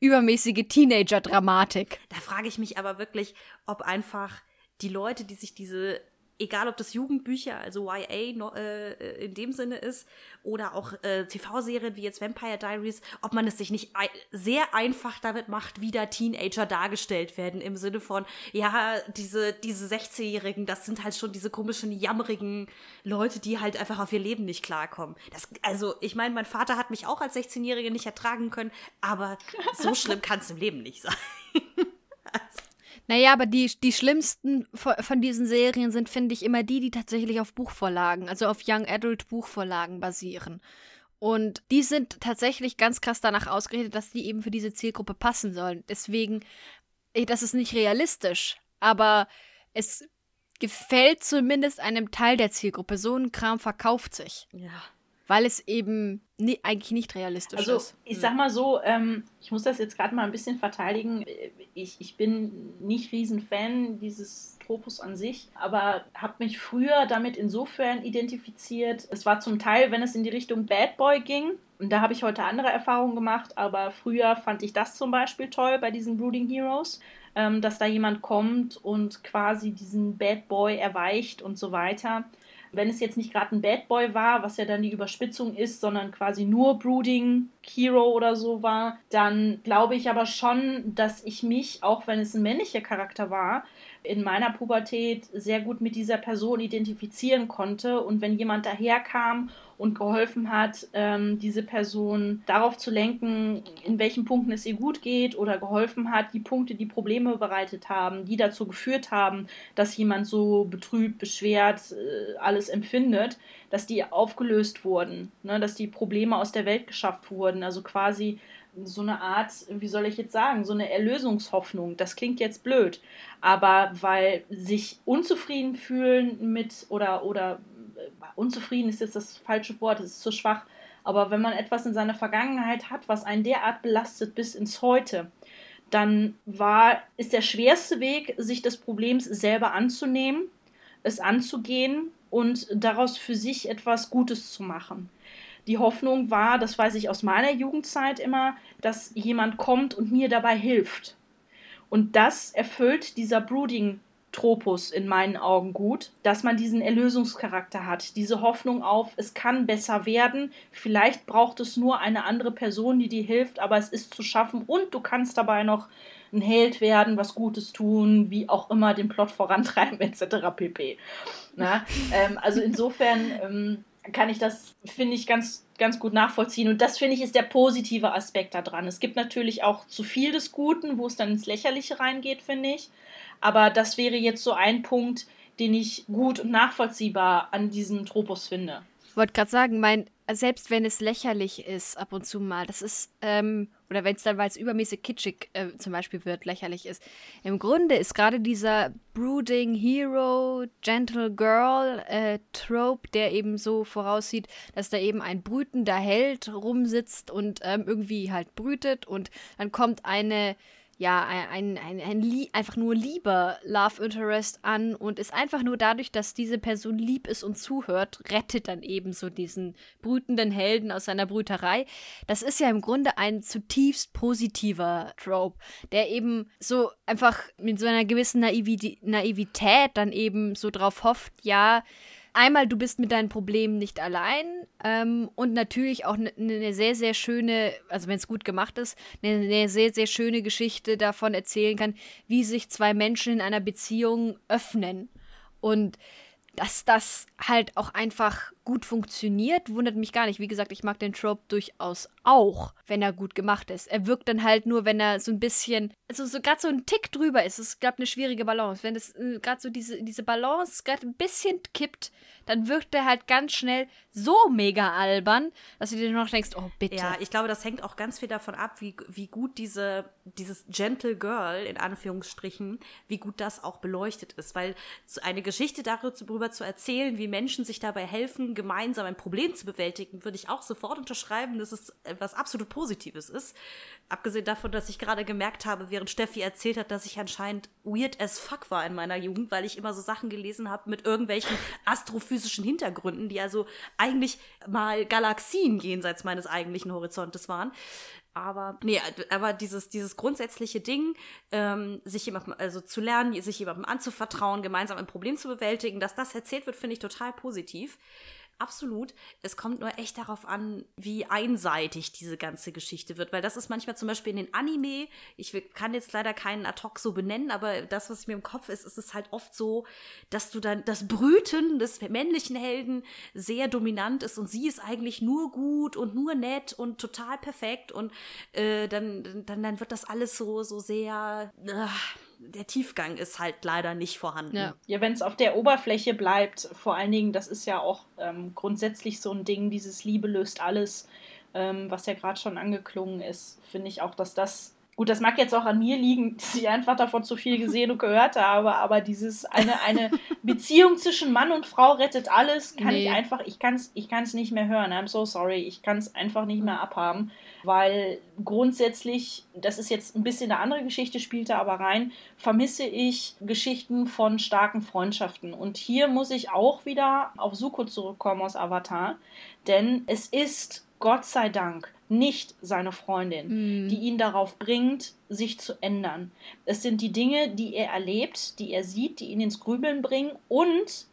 übermäßige Teenager-Dramatik. Da frage ich mich aber wirklich, ob einfach die Leute, die sich diese egal ob das Jugendbücher, also YA no, äh, in dem Sinne ist, oder auch äh, TV-Serien wie jetzt Vampire Diaries, ob man es sich nicht ein sehr einfach damit macht, wie da Teenager dargestellt werden, im Sinne von, ja, diese, diese 16-Jährigen, das sind halt schon diese komischen, jammerigen Leute, die halt einfach auf ihr Leben nicht klarkommen. Das, also, ich meine, mein Vater hat mich auch als 16-Jährige nicht ertragen können, aber so schlimm kann es im Leben nicht sein. also. Naja, aber die, die schlimmsten von diesen Serien sind, finde ich, immer die, die tatsächlich auf Buchvorlagen, also auf Young Adult Buchvorlagen basieren. Und die sind tatsächlich ganz krass danach ausgerichtet, dass die eben für diese Zielgruppe passen sollen. Deswegen, das ist nicht realistisch, aber es gefällt zumindest einem Teil der Zielgruppe. So ein Kram verkauft sich. Ja weil es eben nie, eigentlich nicht realistisch also, ist. Also ich sag mal so, ähm, ich muss das jetzt gerade mal ein bisschen verteidigen. Ich, ich bin nicht Riesenfan dieses Tropus an sich, aber habe mich früher damit insofern identifiziert. Es war zum Teil, wenn es in die Richtung Bad Boy ging, und da habe ich heute andere Erfahrungen gemacht, aber früher fand ich das zum Beispiel toll bei diesen Brooding Heroes, ähm, dass da jemand kommt und quasi diesen Bad Boy erweicht und so weiter. Wenn es jetzt nicht gerade ein Bad Boy war, was ja dann die Überspitzung ist, sondern quasi nur Brooding Hero oder so war, dann glaube ich aber schon, dass ich mich, auch wenn es ein männlicher Charakter war, in meiner Pubertät sehr gut mit dieser Person identifizieren konnte. Und wenn jemand daherkam und geholfen hat, ähm, diese Person darauf zu lenken, in welchen Punkten es ihr gut geht oder geholfen hat, die Punkte, die Probleme bereitet haben, die dazu geführt haben, dass jemand so betrübt, beschwert, äh, alles empfindet, dass die aufgelöst wurden, ne? dass die Probleme aus der Welt geschafft wurden. Also quasi so eine Art, wie soll ich jetzt sagen, so eine Erlösungshoffnung. Das klingt jetzt blöd, aber weil sich unzufrieden fühlen mit oder oder unzufrieden ist jetzt das falsche Wort, es ist zu schwach. Aber wenn man etwas in seiner Vergangenheit hat, was einen derart belastet bis ins Heute, dann war, ist der schwerste Weg, sich des Problems selber anzunehmen, es anzugehen und daraus für sich etwas Gutes zu machen. Die Hoffnung war, das weiß ich aus meiner Jugendzeit immer, dass jemand kommt und mir dabei hilft. Und das erfüllt dieser Brooding Tropus in meinen Augen gut, dass man diesen Erlösungscharakter hat, diese Hoffnung auf, es kann besser werden, vielleicht braucht es nur eine andere Person, die dir hilft, aber es ist zu schaffen und du kannst dabei noch ein Held werden, was Gutes tun, wie auch immer den Plot vorantreiben, etc. pp. Na, ähm, also insofern ähm, kann ich das, finde ich, ganz, ganz gut nachvollziehen. Und das, finde ich, ist der positive Aspekt daran. Es gibt natürlich auch zu viel des Guten, wo es dann ins Lächerliche reingeht, finde ich. Aber das wäre jetzt so ein Punkt, den ich gut und nachvollziehbar an diesem Tropos finde. Ich wollte gerade sagen, mein, selbst wenn es lächerlich ist, ab und zu mal, das ist, ähm, oder wenn es dann, weil es übermäßig kitschig äh, zum Beispiel wird, lächerlich ist. Im Grunde ist gerade dieser Brooding Hero, Gentle Girl äh, Trope, der eben so voraussieht, dass da eben ein brütender Held rumsitzt und ähm, irgendwie halt brütet und dann kommt eine ja, ein, ein, ein, ein einfach nur lieber Love Interest an und ist einfach nur dadurch, dass diese Person lieb ist und zuhört, rettet dann eben so diesen brütenden Helden aus seiner Brüterei. Das ist ja im Grunde ein zutiefst positiver Trope, der eben so einfach mit so einer gewissen Naivität dann eben so drauf hofft, ja, einmal, du bist mit deinen Problemen nicht allein ähm, und natürlich auch eine ne sehr, sehr schöne, also wenn es gut gemacht ist, eine ne sehr, sehr schöne Geschichte davon erzählen kann, wie sich zwei Menschen in einer Beziehung öffnen. Und dass das halt auch einfach gut funktioniert, wundert mich gar nicht. Wie gesagt, ich mag den Trope durchaus auch, wenn er gut gemacht ist. Er wirkt dann halt nur, wenn er so ein bisschen, also so gerade so ein Tick drüber ist. Es ist, glaube eine schwierige Balance. Wenn es äh, gerade so diese, diese Balance gerade ein bisschen kippt, dann wirkt er halt ganz schnell so mega albern, dass du dir noch denkst, oh bitte. Ja, ich glaube, das hängt auch ganz viel davon ab, wie, wie gut diese, dieses Gentle Girl, in Anführungsstrichen, wie gut das auch beleuchtet ist. Weil eine Geschichte darüber zu erzählen, wie Menschen sich dabei helfen, gemeinsam ein Problem zu bewältigen, würde ich auch sofort unterschreiben, dass es etwas absolut Positives ist. Abgesehen davon, dass ich gerade gemerkt habe, während Steffi erzählt hat, dass ich anscheinend weird as fuck war in meiner Jugend, weil ich immer so Sachen gelesen habe mit irgendwelchen astrophysischen Hintergründen, die also eigentlich mal Galaxien jenseits meines eigentlichen Horizontes waren. Aber nee, aber dieses, dieses grundsätzliche Ding, ähm, sich jemandem, also zu lernen, sich jemandem anzuvertrauen, gemeinsam ein Problem zu bewältigen, dass das erzählt wird, finde ich total positiv. Absolut. Es kommt nur echt darauf an, wie einseitig diese ganze Geschichte wird, weil das ist manchmal zum Beispiel in den Anime, ich kann jetzt leider keinen ad hoc so benennen, aber das, was mir im Kopf ist, ist es halt oft so, dass du dann das Brüten des männlichen Helden sehr dominant ist und sie ist eigentlich nur gut und nur nett und total perfekt und äh, dann, dann, dann wird das alles so, so sehr. Äh, der Tiefgang ist halt leider nicht vorhanden. Ja, ja wenn es auf der Oberfläche bleibt, vor allen Dingen, das ist ja auch ähm, grundsätzlich so ein Ding, dieses Liebe löst alles, ähm, was ja gerade schon angeklungen ist, finde ich auch, dass das Gut, das mag jetzt auch an mir liegen, dass ich einfach davon zu viel gesehen und gehört habe, aber dieses eine, eine Beziehung zwischen Mann und Frau rettet alles, kann nee. ich einfach, ich kann es ich kann's nicht mehr hören. I'm so sorry, ich kann es einfach nicht mehr abhaben, weil grundsätzlich, das ist jetzt ein bisschen eine andere Geschichte, spielte aber rein, vermisse ich Geschichten von starken Freundschaften. Und hier muss ich auch wieder auf Suko zurückkommen aus Avatar, denn es ist Gott sei Dank nicht seine Freundin, mm. die ihn darauf bringt, sich zu ändern. Es sind die Dinge, die er erlebt, die er sieht, die ihn ins Grübeln bringen und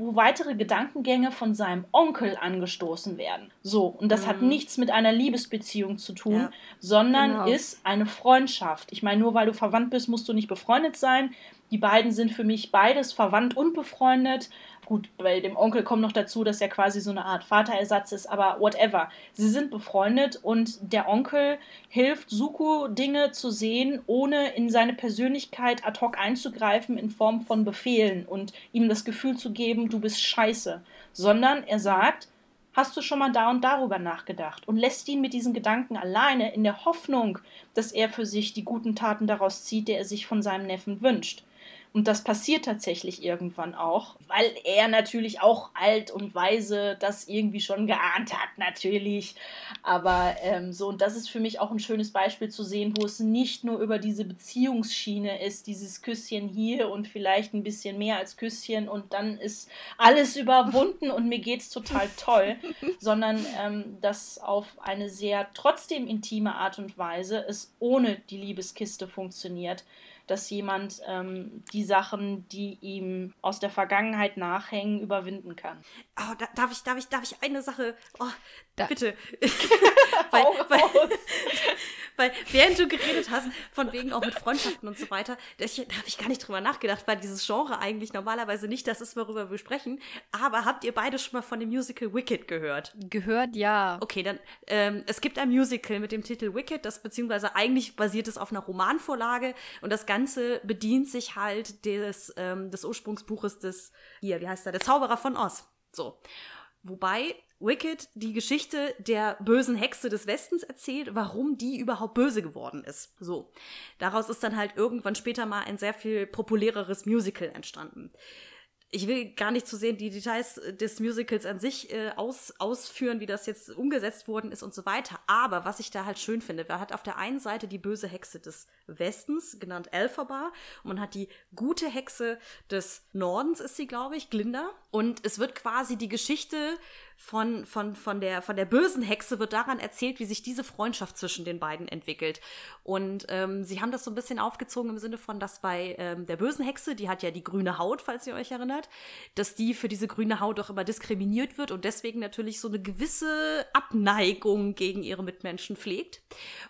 wo weitere Gedankengänge von seinem Onkel angestoßen werden. So, und das mm. hat nichts mit einer Liebesbeziehung zu tun, ja. sondern genau. ist eine Freundschaft. Ich meine, nur weil du verwandt bist, musst du nicht befreundet sein. Die beiden sind für mich beides verwandt und befreundet. Gut, bei dem Onkel kommt noch dazu, dass er quasi so eine Art Vaterersatz ist, aber whatever. Sie sind befreundet und der Onkel hilft Suko Dinge zu sehen, ohne in seine Persönlichkeit ad hoc einzugreifen in Form von Befehlen und ihm das Gefühl zu geben, du bist scheiße, sondern er sagt, hast du schon mal da und darüber nachgedacht und lässt ihn mit diesen Gedanken alleine in der Hoffnung, dass er für sich die guten Taten daraus zieht, die er sich von seinem Neffen wünscht. Und das passiert tatsächlich irgendwann auch, weil er natürlich auch alt und weise das irgendwie schon geahnt hat, natürlich. Aber ähm, so, und das ist für mich auch ein schönes Beispiel zu sehen, wo es nicht nur über diese Beziehungsschiene ist, dieses Küsschen hier und vielleicht ein bisschen mehr als Küsschen und dann ist alles überwunden und mir geht's total toll, sondern ähm, dass auf eine sehr trotzdem intime Art und Weise es ohne die Liebeskiste funktioniert dass jemand ähm, die Sachen, die ihm aus der Vergangenheit nachhängen, überwinden kann. Oh, da, darf ich, darf ich, darf ich eine Sache? Oh, da. bitte. weil, weil, weil, während du geredet hast, von wegen auch mit Freundschaften und so weiter, da, da habe ich gar nicht drüber nachgedacht, weil dieses Genre eigentlich normalerweise nicht das ist, worüber wir sprechen. Aber habt ihr beide schon mal von dem Musical Wicked gehört? Gehört, ja. Okay, dann, ähm, es gibt ein Musical mit dem Titel Wicked, das beziehungsweise eigentlich basiert es auf einer Romanvorlage und das Ganze bedient sich halt des, ähm, des Ursprungsbuches des, hier, wie heißt er, der Zauberer von Oz. So. Wobei Wicked die Geschichte der bösen Hexe des Westens erzählt, warum die überhaupt böse geworden ist. So. Daraus ist dann halt irgendwann später mal ein sehr viel populäreres Musical entstanden ich will gar nicht zu sehen die Details äh, des Musicals an sich äh, aus, ausführen, wie das jetzt umgesetzt worden ist und so weiter. Aber was ich da halt schön finde, man hat auf der einen Seite die böse Hexe des Westens, genannt Elphaba, und man hat die gute Hexe des Nordens, ist sie, glaube ich, Glinda. Und es wird quasi die Geschichte von, von, von, der, von der bösen Hexe wird daran erzählt, wie sich diese Freundschaft zwischen den beiden entwickelt. Und ähm, sie haben das so ein bisschen aufgezogen im Sinne von, dass bei ähm, der bösen Hexe, die hat ja die grüne Haut, falls ihr euch erinnert, dass die für diese grüne Haut auch immer diskriminiert wird und deswegen natürlich so eine gewisse Abneigung gegen ihre Mitmenschen pflegt.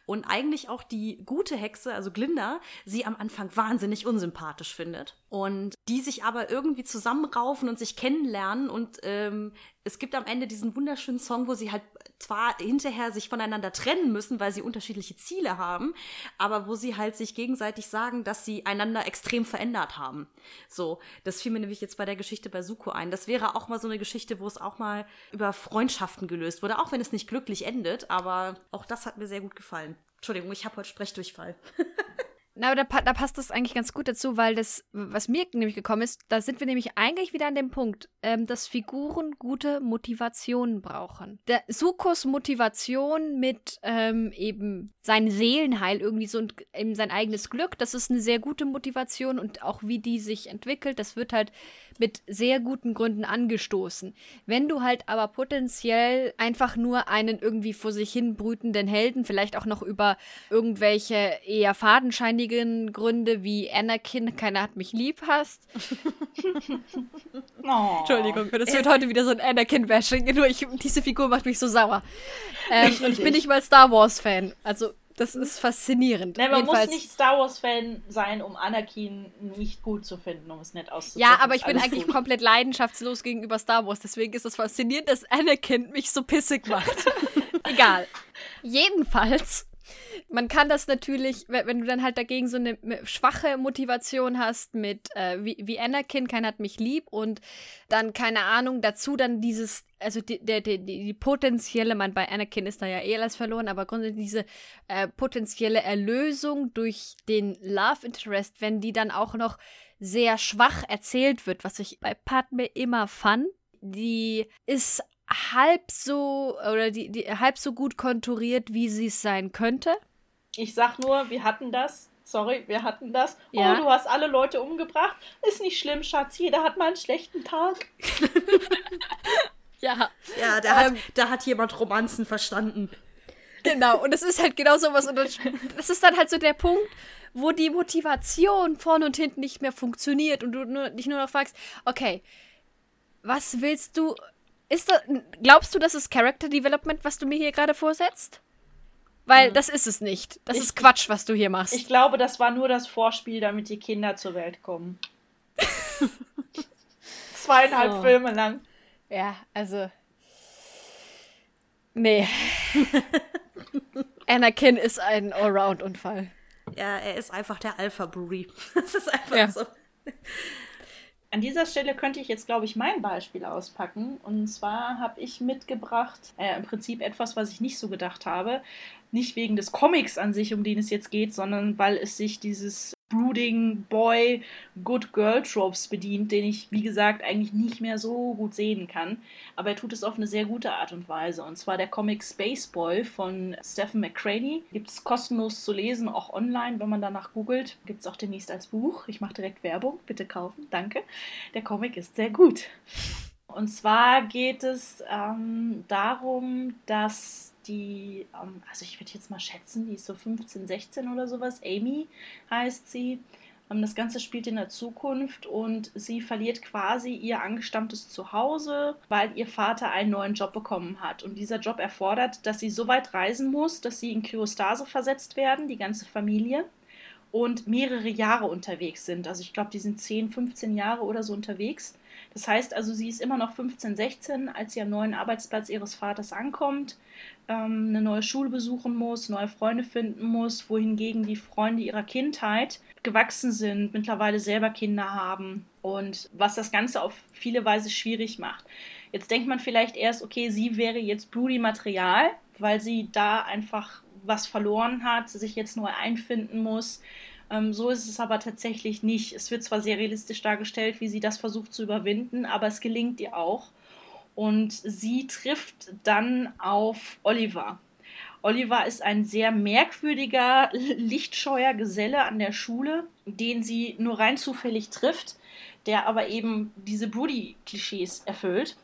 Und eigentlich auch die gute Hexe, also Glinda, sie am Anfang wahnsinnig unsympathisch findet. Und die sich aber irgendwie zusammenraufen und sich kennenlernen und ähm, es gibt am Ende diesen wunderschönen Song, wo sie halt zwar hinterher sich voneinander trennen müssen, weil sie unterschiedliche Ziele haben, aber wo sie halt sich gegenseitig sagen, dass sie einander extrem verändert haben. So, das fiel mir nämlich jetzt bei der Geschichte bei Suko ein. Das wäre auch mal so eine Geschichte, wo es auch mal über Freundschaften gelöst wurde, auch wenn es nicht glücklich endet, aber auch das hat mir sehr gut gefallen. Entschuldigung, ich habe heute Sprechdurchfall. Na, aber da, da, passt das eigentlich ganz gut dazu, weil das, was mir nämlich gekommen ist, da sind wir nämlich eigentlich wieder an dem Punkt, ähm, dass Figuren gute Motivationen brauchen. Der Sukos Motivation mit ähm, eben sein Seelenheil irgendwie so und eben sein eigenes Glück, das ist eine sehr gute Motivation und auch wie die sich entwickelt, das wird halt mit sehr guten Gründen angestoßen. Wenn du halt aber potenziell einfach nur einen irgendwie vor sich hin brütenden Helden, vielleicht auch noch über irgendwelche eher fadenscheinigen Gründe wie Anakin, keiner hat mich lieb hast. oh. Entschuldigung, das wird heute wieder so ein Anakin-Bashing. Nur ich, diese Figur macht mich so sauer. Ähm, und ich bin nicht mal Star Wars-Fan. Also das ist faszinierend. Nee, man Jedenfalls. muss nicht Star Wars-Fan sein, um Anakin nicht gut zu finden, um es nett auszudrücken. Ja, aber ich bin eigentlich gut. komplett leidenschaftslos gegenüber Star Wars. Deswegen ist es faszinierend, dass Anakin mich so pissig macht. Egal. Jedenfalls man kann das natürlich, wenn du dann halt dagegen so eine schwache Motivation hast mit äh, wie, wie Anakin, keiner hat mich lieb und dann, keine Ahnung, dazu dann dieses, also die, die, die, die potenzielle, man bei Anakin ist da ja eh alles verloren, aber grundsätzlich diese äh, potenzielle Erlösung durch den Love Interest, wenn die dann auch noch sehr schwach erzählt wird, was ich bei Padme immer fand, die ist halb so oder die, die halb so gut konturiert, wie sie es sein könnte. Ich sag nur, wir hatten das. Sorry, wir hatten das. Ja. Oh, du hast alle Leute umgebracht. Ist nicht schlimm, Schatz. Jeder hat mal einen schlechten Tag. ja. Ja, da, ähm, hat, da hat jemand Romanzen verstanden. Genau, und es ist halt genau sowas. Und das ist dann halt so der Punkt, wo die Motivation vorne und hinten nicht mehr funktioniert und du nur, dich nur noch fragst, okay, was willst du? Ist das, glaubst du, das ist Character Development, was du mir hier gerade vorsetzt? Weil hm. das ist es nicht. Das ich, ist Quatsch, was du hier machst. Ich glaube, das war nur das Vorspiel, damit die Kinder zur Welt kommen. Zweieinhalb oh. Filme lang. Ja, also. Nee. Anakin ist ein Allround-Unfall. Ja, er ist einfach der Alpha-Buri. Das ist einfach ja. so. An dieser Stelle könnte ich jetzt, glaube ich, mein Beispiel auspacken. Und zwar habe ich mitgebracht, äh, im Prinzip etwas, was ich nicht so gedacht habe. Nicht wegen des Comics an sich, um den es jetzt geht, sondern weil es sich dieses Brooding Boy Good Girl Tropes bedient, den ich, wie gesagt, eigentlich nicht mehr so gut sehen kann. Aber er tut es auf eine sehr gute Art und Weise. Und zwar der Comic Space Boy von Stephen McCraney. Gibt es kostenlos zu lesen, auch online, wenn man danach googelt. Gibt es auch demnächst als Buch. Ich mache direkt Werbung. Bitte kaufen. Danke. Der Comic ist sehr gut. Und zwar geht es ähm, darum, dass die, ähm, also ich würde jetzt mal schätzen, die ist so 15, 16 oder sowas. Amy heißt sie. Ähm, das Ganze spielt in der Zukunft und sie verliert quasi ihr angestammtes Zuhause, weil ihr Vater einen neuen Job bekommen hat. Und dieser Job erfordert, dass sie so weit reisen muss, dass sie in Kryostase versetzt werden, die ganze Familie und mehrere Jahre unterwegs sind. Also ich glaube, die sind 10, 15 Jahre oder so unterwegs. Das heißt also, sie ist immer noch 15, 16, als sie am neuen Arbeitsplatz ihres Vaters ankommt, ähm, eine neue Schule besuchen muss, neue Freunde finden muss, wohingegen die Freunde ihrer Kindheit gewachsen sind, mittlerweile selber Kinder haben und was das Ganze auf viele Weise schwierig macht. Jetzt denkt man vielleicht erst, okay, sie wäre jetzt Broody-Material, weil sie da einfach was verloren hat, sich jetzt neu einfinden muss. Ähm, so ist es aber tatsächlich nicht. Es wird zwar sehr realistisch dargestellt, wie sie das versucht zu überwinden, aber es gelingt ihr auch. Und sie trifft dann auf Oliver. Oliver ist ein sehr merkwürdiger, lichtscheuer Geselle an der Schule, den sie nur rein zufällig trifft, der aber eben diese Broody-Klischees erfüllt.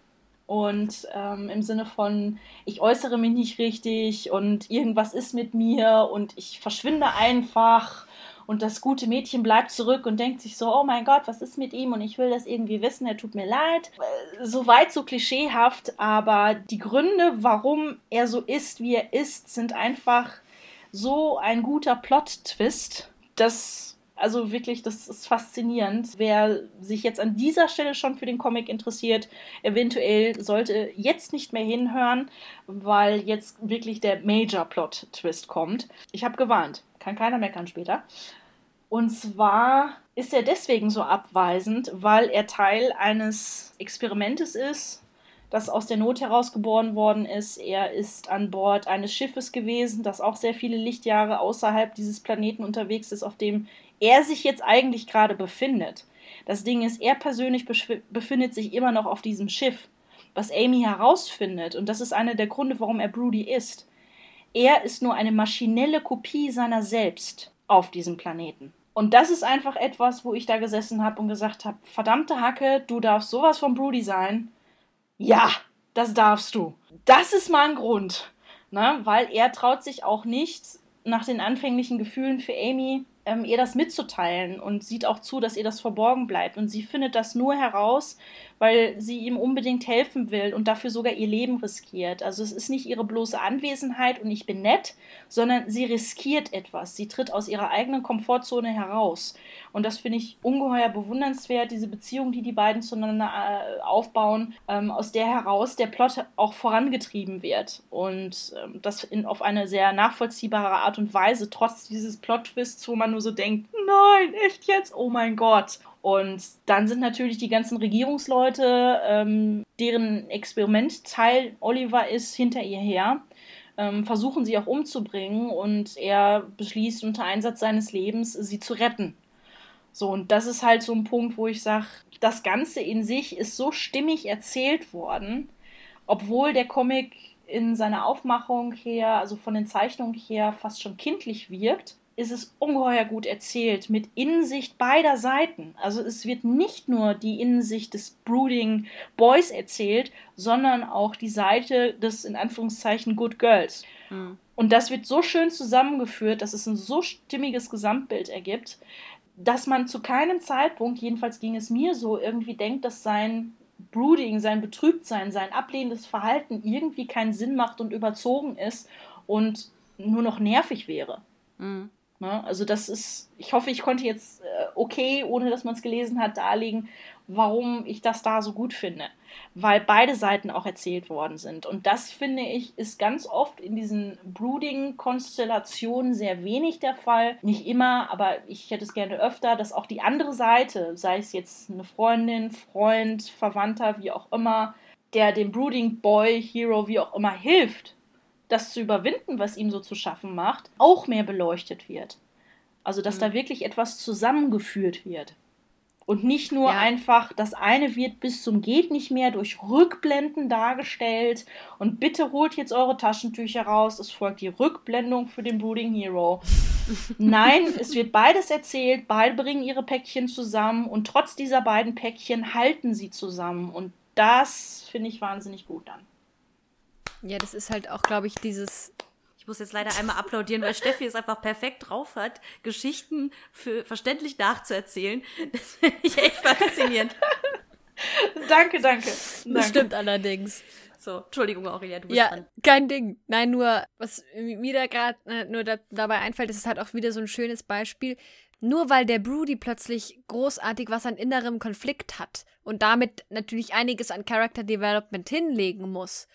Und ähm, im Sinne von, ich äußere mich nicht richtig und irgendwas ist mit mir und ich verschwinde einfach und das gute Mädchen bleibt zurück und denkt sich so, oh mein Gott, was ist mit ihm und ich will das irgendwie wissen, er tut mir leid. Soweit so klischeehaft, aber die Gründe, warum er so ist, wie er ist, sind einfach so ein guter Plot-Twist, dass also wirklich, das ist faszinierend. Wer sich jetzt an dieser Stelle schon für den Comic interessiert, eventuell sollte jetzt nicht mehr hinhören, weil jetzt wirklich der Major-Plot-Twist kommt. Ich habe gewarnt. Kann keiner meckern später. Und zwar ist er deswegen so abweisend, weil er Teil eines Experimentes ist, das aus der Not heraus geboren worden ist. Er ist an Bord eines Schiffes gewesen, das auch sehr viele Lichtjahre außerhalb dieses Planeten unterwegs ist, auf dem er sich jetzt eigentlich gerade befindet. Das Ding ist, er persönlich befindet sich immer noch auf diesem Schiff. Was Amy herausfindet, und das ist einer der Gründe, warum er Broody ist, er ist nur eine maschinelle Kopie seiner selbst auf diesem Planeten. Und das ist einfach etwas, wo ich da gesessen habe und gesagt habe, verdammte Hacke, du darfst sowas von Broody sein. Ja, das darfst du. Das ist mal ein Grund. Ne? Weil er traut sich auch nicht, nach den anfänglichen Gefühlen für Amy ähm, ihr das mitzuteilen und sieht auch zu, dass ihr das verborgen bleibt. Und sie findet das nur heraus, weil sie ihm unbedingt helfen will und dafür sogar ihr Leben riskiert. Also es ist nicht ihre bloße Anwesenheit und ich bin nett, sondern sie riskiert etwas. Sie tritt aus ihrer eigenen Komfortzone heraus. Und das finde ich ungeheuer bewundernswert, diese Beziehung, die die beiden zueinander äh, aufbauen, ähm, aus der heraus der Plot auch vorangetrieben wird. Und ähm, das in, auf eine sehr nachvollziehbare Art und Weise, trotz dieses Plot-Twists, wo man nur so denkt, nein, echt jetzt? Oh mein Gott. Und dann sind natürlich die ganzen Regierungsleute, ähm, deren Experiment Teil Oliver ist, hinter ihr her, ähm, versuchen sie auch umzubringen und er beschließt unter Einsatz seines Lebens, sie zu retten. So, und das ist halt so ein Punkt, wo ich sage, das Ganze in sich ist so stimmig erzählt worden, obwohl der Comic in seiner Aufmachung her, also von den Zeichnungen her, fast schon kindlich wirkt ist es ungeheuer gut erzählt mit Innensicht beider Seiten. Also es wird nicht nur die Innensicht des Brooding Boys erzählt, sondern auch die Seite des in Anführungszeichen Good Girls. Mhm. Und das wird so schön zusammengeführt, dass es ein so stimmiges Gesamtbild ergibt, dass man zu keinem Zeitpunkt, jedenfalls ging es mir so, irgendwie denkt, dass sein Brooding, sein Betrübtsein, sein ablehnendes Verhalten irgendwie keinen Sinn macht und überzogen ist und nur noch nervig wäre. Mhm. Ne? Also das ist, ich hoffe, ich konnte jetzt äh, okay, ohne dass man es gelesen hat, darlegen, warum ich das da so gut finde. Weil beide Seiten auch erzählt worden sind. Und das, finde ich, ist ganz oft in diesen Brooding-Konstellationen sehr wenig der Fall. Nicht immer, aber ich hätte es gerne öfter, dass auch die andere Seite, sei es jetzt eine Freundin, Freund, Verwandter, wie auch immer, der dem Brooding Boy, Hero, wie auch immer hilft, das zu überwinden, was ihm so zu schaffen macht, auch mehr beleuchtet wird. Also, dass mhm. da wirklich etwas zusammengeführt wird. Und nicht nur ja. einfach, das eine wird bis zum Geht nicht mehr durch Rückblenden dargestellt. Und bitte holt jetzt eure Taschentücher raus. Es folgt die Rückblendung für den Brooding Hero. Nein, es wird beides erzählt. Beide bringen ihre Päckchen zusammen. Und trotz dieser beiden Päckchen halten sie zusammen. Und das finde ich wahnsinnig gut dann. Ja, das ist halt auch, glaube ich, dieses. Ich muss jetzt leider einmal applaudieren, weil Steffi es einfach perfekt drauf hat, Geschichten für verständlich nachzuerzählen. Das finde ich echt faszinierend. danke, danke. Das stimmt allerdings. So, Entschuldigung, Aurelia, du bist ja, dran. kein Ding. Nein, nur, was mir da gerade äh, nur da, dabei einfällt, ist es halt auch wieder so ein schönes Beispiel. Nur weil der Broody plötzlich großartig was an innerem Konflikt hat und damit natürlich einiges an Character Development hinlegen muss,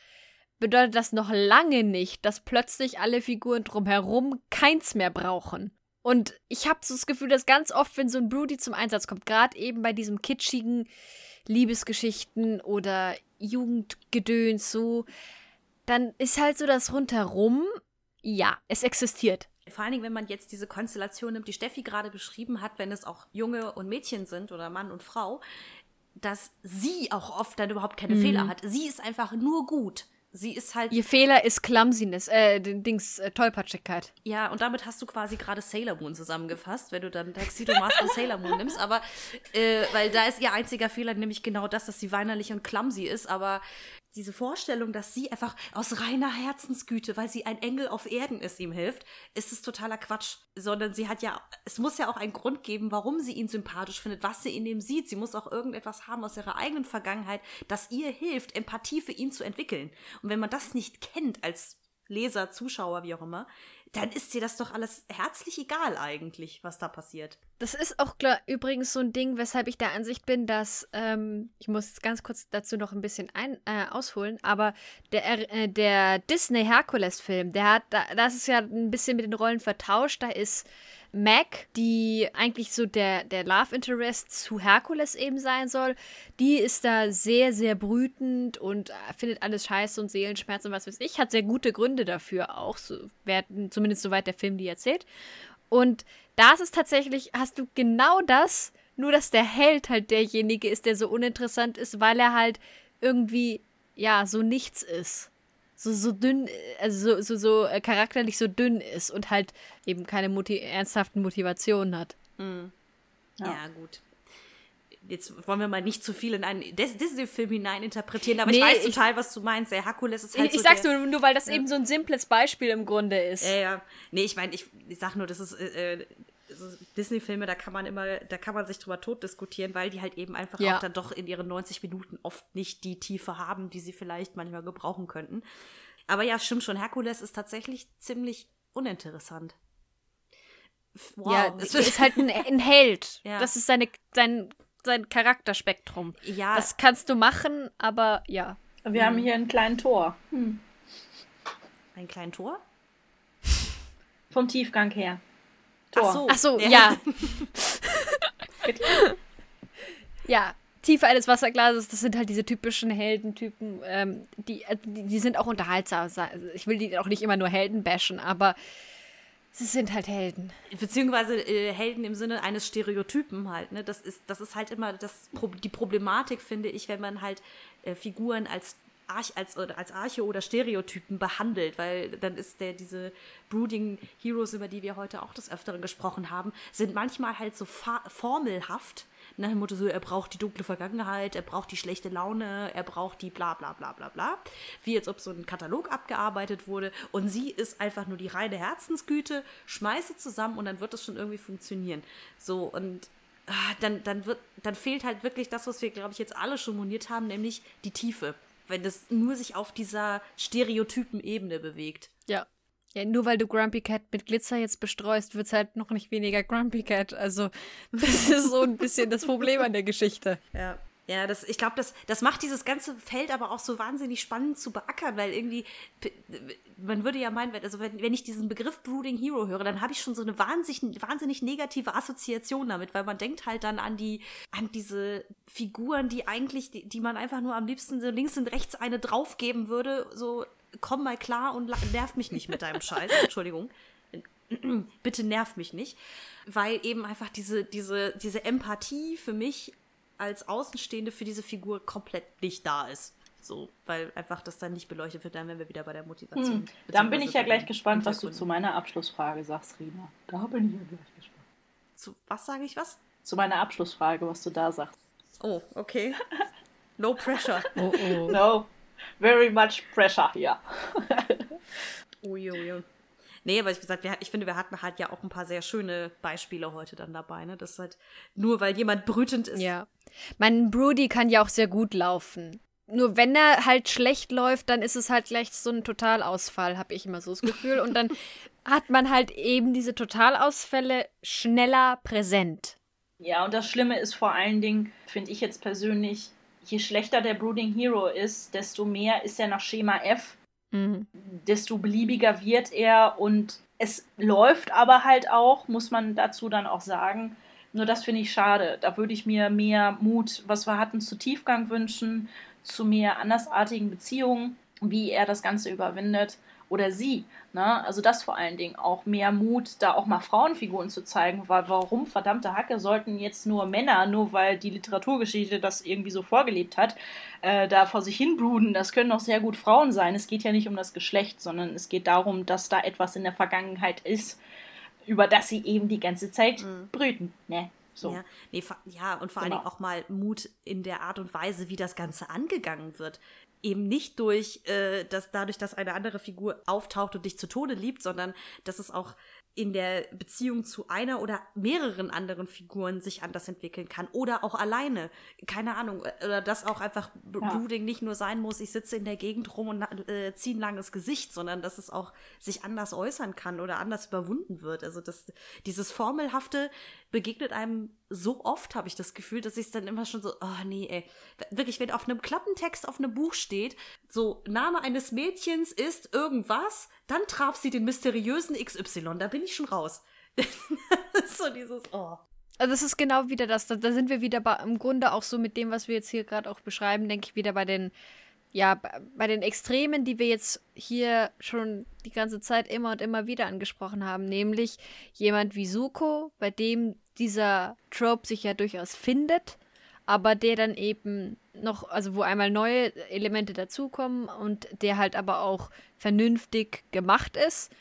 bedeutet das noch lange nicht, dass plötzlich alle Figuren drumherum keins mehr brauchen. Und ich habe so das Gefühl, dass ganz oft, wenn so ein Broody zum Einsatz kommt, gerade eben bei diesem kitschigen Liebesgeschichten oder Jugendgedöns so, dann ist halt so das rundherum, ja, es existiert. Vor allen Dingen, wenn man jetzt diese Konstellation nimmt, die Steffi gerade beschrieben hat, wenn es auch Junge und Mädchen sind oder Mann und Frau, dass sie auch oft dann überhaupt keine mhm. Fehler hat. Sie ist einfach nur gut sie ist halt. Ihr Fehler ist Clumsiness, äh, den Dings, äh, Tollpatschigkeit. Ja, und damit hast du quasi gerade Sailor Moon zusammengefasst, wenn du dann Tuxedo Mask und Sailor Moon nimmst. Aber, äh, weil da ist ihr einziger Fehler nämlich genau das, dass sie weinerlich und clumsy ist. Aber diese Vorstellung, dass sie einfach aus reiner Herzensgüte, weil sie ein Engel auf Erden ist, ihm hilft, ist es totaler Quatsch. Sondern sie hat ja, es muss ja auch einen Grund geben, warum sie ihn sympathisch findet, was sie in ihm sieht. Sie muss auch irgendetwas haben aus ihrer eigenen Vergangenheit, das ihr hilft, Empathie für ihn zu entwickeln. Und wenn man das nicht kennt als Leser, Zuschauer, wie auch immer, dann ist dir das doch alles herzlich egal eigentlich, was da passiert. Das ist auch klar, übrigens so ein Ding, weshalb ich der Ansicht bin, dass, ähm, ich muss jetzt ganz kurz dazu noch ein bisschen ein, äh, ausholen, aber der, äh, der Disney-Herkules-Film, der hat, da, das ist ja ein bisschen mit den Rollen vertauscht, da ist Mac, die eigentlich so der, der Love Interest zu Herkules eben sein soll, die ist da sehr, sehr brütend und äh, findet alles scheiße und Seelenschmerz und was weiß ich, hat sehr gute Gründe dafür auch, so, werden, zumindest soweit der Film die erzählt. Und da ist tatsächlich, hast du genau das, nur dass der Held halt derjenige ist, der so uninteressant ist, weil er halt irgendwie, ja, so nichts ist so, so dünn, also so, so, so äh, charakterlich so dünn ist und halt eben keine Moti ernsthaften Motivationen hat. Mhm. Ja. ja. gut. Jetzt wollen wir mal nicht zu viel in einen Disney-Film hineininterpretieren, aber nee, ich weiß total, was du meinst. Der Herkules ist halt Ich, so sag's der, nur, nur, weil das ja. eben so ein simples Beispiel im Grunde ist. Ja, ja. Nee, ich meine, ich, ich sag nur, das ist äh, Disney-Filme, da kann man immer, da kann man sich drüber tot diskutieren, weil die halt eben einfach ja. auch dann doch in ihren 90 Minuten oft nicht die Tiefe haben, die sie vielleicht manchmal gebrauchen könnten. Aber ja, stimmt schon, Herkules ist tatsächlich ziemlich uninteressant. Wow. Ja, es ist halt ein, ein Held. Ja. Das ist seine, sein, sein Charakterspektrum. Ja. Das kannst du machen, aber ja. Wir hm. haben hier einen kleinen Tor. Hm. Ein kleinen Tor? Vom Tiefgang her. Tor. Ach so, Ach so ja. Ja. ja, Tiefe eines Wasserglases, das sind halt diese typischen Heldentypen. Ähm, die, äh, die, die, sind auch unterhaltsam. Also ich will die auch nicht immer nur Helden bashen, aber sie sind halt Helden. Beziehungsweise äh, Helden im Sinne eines Stereotypen halt. Ne? Das, ist, das ist halt immer das, die Problematik, finde ich, wenn man halt äh, Figuren als Arch, als, als Arche oder Stereotypen behandelt, weil dann ist der, diese Brooding Heroes, über die wir heute auch des Öfteren gesprochen haben, sind manchmal halt so formelhaft. Nach dem Motto so, er braucht die dunkle Vergangenheit, er braucht die schlechte Laune, er braucht die bla bla bla bla bla. Wie als ob so ein Katalog abgearbeitet wurde. Und sie ist einfach nur die reine Herzensgüte, schmeiße zusammen und dann wird es schon irgendwie funktionieren. So, und ah, dann, dann, wird, dann fehlt halt wirklich das, was wir, glaube ich, jetzt alle schon moniert haben, nämlich die Tiefe wenn das nur sich auf dieser stereotypen Ebene bewegt. Ja. Ja, nur weil du Grumpy Cat mit Glitzer jetzt bestreust, wird es halt noch nicht weniger Grumpy Cat. Also, das ist so ein bisschen das Problem an der Geschichte. Ja. Ja, das, ich glaube, das, das macht dieses ganze Feld aber auch so wahnsinnig spannend zu beackern, weil irgendwie, man würde ja meinen, also wenn, wenn ich diesen Begriff Brooding Hero höre, dann habe ich schon so eine wahnsinnig, wahnsinnig negative Assoziation damit, weil man denkt halt dann an die, an diese Figuren, die eigentlich, die, die man einfach nur am liebsten so links und rechts eine draufgeben würde, so komm mal klar und nerv mich nicht mit deinem Scheiß. Entschuldigung. Bitte nerv mich nicht. Weil eben einfach diese, diese, diese Empathie für mich als Außenstehende für diese Figur komplett nicht da ist. So, weil einfach das dann nicht beleuchtet wird, dann wären wir wieder bei der Motivation. Hm. Dann bin ich ja gleich gespannt, was du zu meiner Abschlussfrage sagst, Rina. Da bin ich ja gleich gespannt. Zu was sage ich was? Zu meiner Abschlussfrage, was du da sagst. Oh, okay. No pressure. Oh, oh. No. Very much pressure, ja. Uiuiui. Nee, aber ich, gesagt, wir, ich finde, wir hatten halt ja auch ein paar sehr schöne Beispiele heute dann dabei, ne? Das ist halt nur, weil jemand brütend ist. Ja. Mein Broody kann ja auch sehr gut laufen. Nur wenn er halt schlecht läuft, dann ist es halt gleich so ein Totalausfall, habe ich immer so das Gefühl. Und dann hat man halt eben diese Totalausfälle schneller präsent. Ja, und das Schlimme ist vor allen Dingen, finde ich jetzt persönlich, je schlechter der Brooding Hero ist, desto mehr ist er nach Schema F mhm. desto beliebiger wird er und es läuft aber halt auch, muss man dazu dann auch sagen. Nur das finde ich schade. Da würde ich mir mehr Mut, was wir hatten, zu Tiefgang wünschen, zu mehr andersartigen Beziehungen, wie er das Ganze überwindet oder sie. Ne? Also das vor allen Dingen auch mehr Mut, da auch mal Frauenfiguren zu zeigen, weil warum verdammte Hacke sollten jetzt nur Männer, nur weil die Literaturgeschichte das irgendwie so vorgelebt hat, äh, da vor sich hin bruden. Das können auch sehr gut Frauen sein. Es geht ja nicht um das Geschlecht, sondern es geht darum, dass da etwas in der Vergangenheit ist, über das sie eben die ganze Zeit mhm. brüten. Ne? So. Ja, nee, ja, und vor genau. allen Dingen auch mal Mut in der Art und Weise, wie das Ganze angegangen wird eben nicht durch, äh, dass dadurch, dass eine andere Figur auftaucht und dich zu Tode liebt, sondern dass es auch in der Beziehung zu einer oder mehreren anderen Figuren sich anders entwickeln kann oder auch alleine. Keine Ahnung. Oder dass auch einfach ja. Brooding nicht nur sein muss, ich sitze in der Gegend rum und äh, ziehe ein langes Gesicht, sondern dass es auch sich anders äußern kann oder anders überwunden wird. Also das, dieses Formelhafte begegnet einem so oft, habe ich das Gefühl, dass ich es dann immer schon so, oh nee, ey. Wirklich, wenn auf einem Klappentext auf einem Buch steht, so Name eines Mädchens ist irgendwas, dann traf sie den mysteriösen XY. Da bin ich schon raus. so dieses, oh. Also das ist genau wieder das. Da, da sind wir wieder bei, im Grunde auch so mit dem, was wir jetzt hier gerade auch beschreiben, denke ich wieder bei den, ja, bei den Extremen, die wir jetzt hier schon die ganze Zeit immer und immer wieder angesprochen haben. Nämlich jemand wie Suko, bei dem dieser Trope sich ja durchaus findet, aber der dann eben noch, also wo einmal neue Elemente dazukommen und der halt aber auch vernünftig gemacht ist.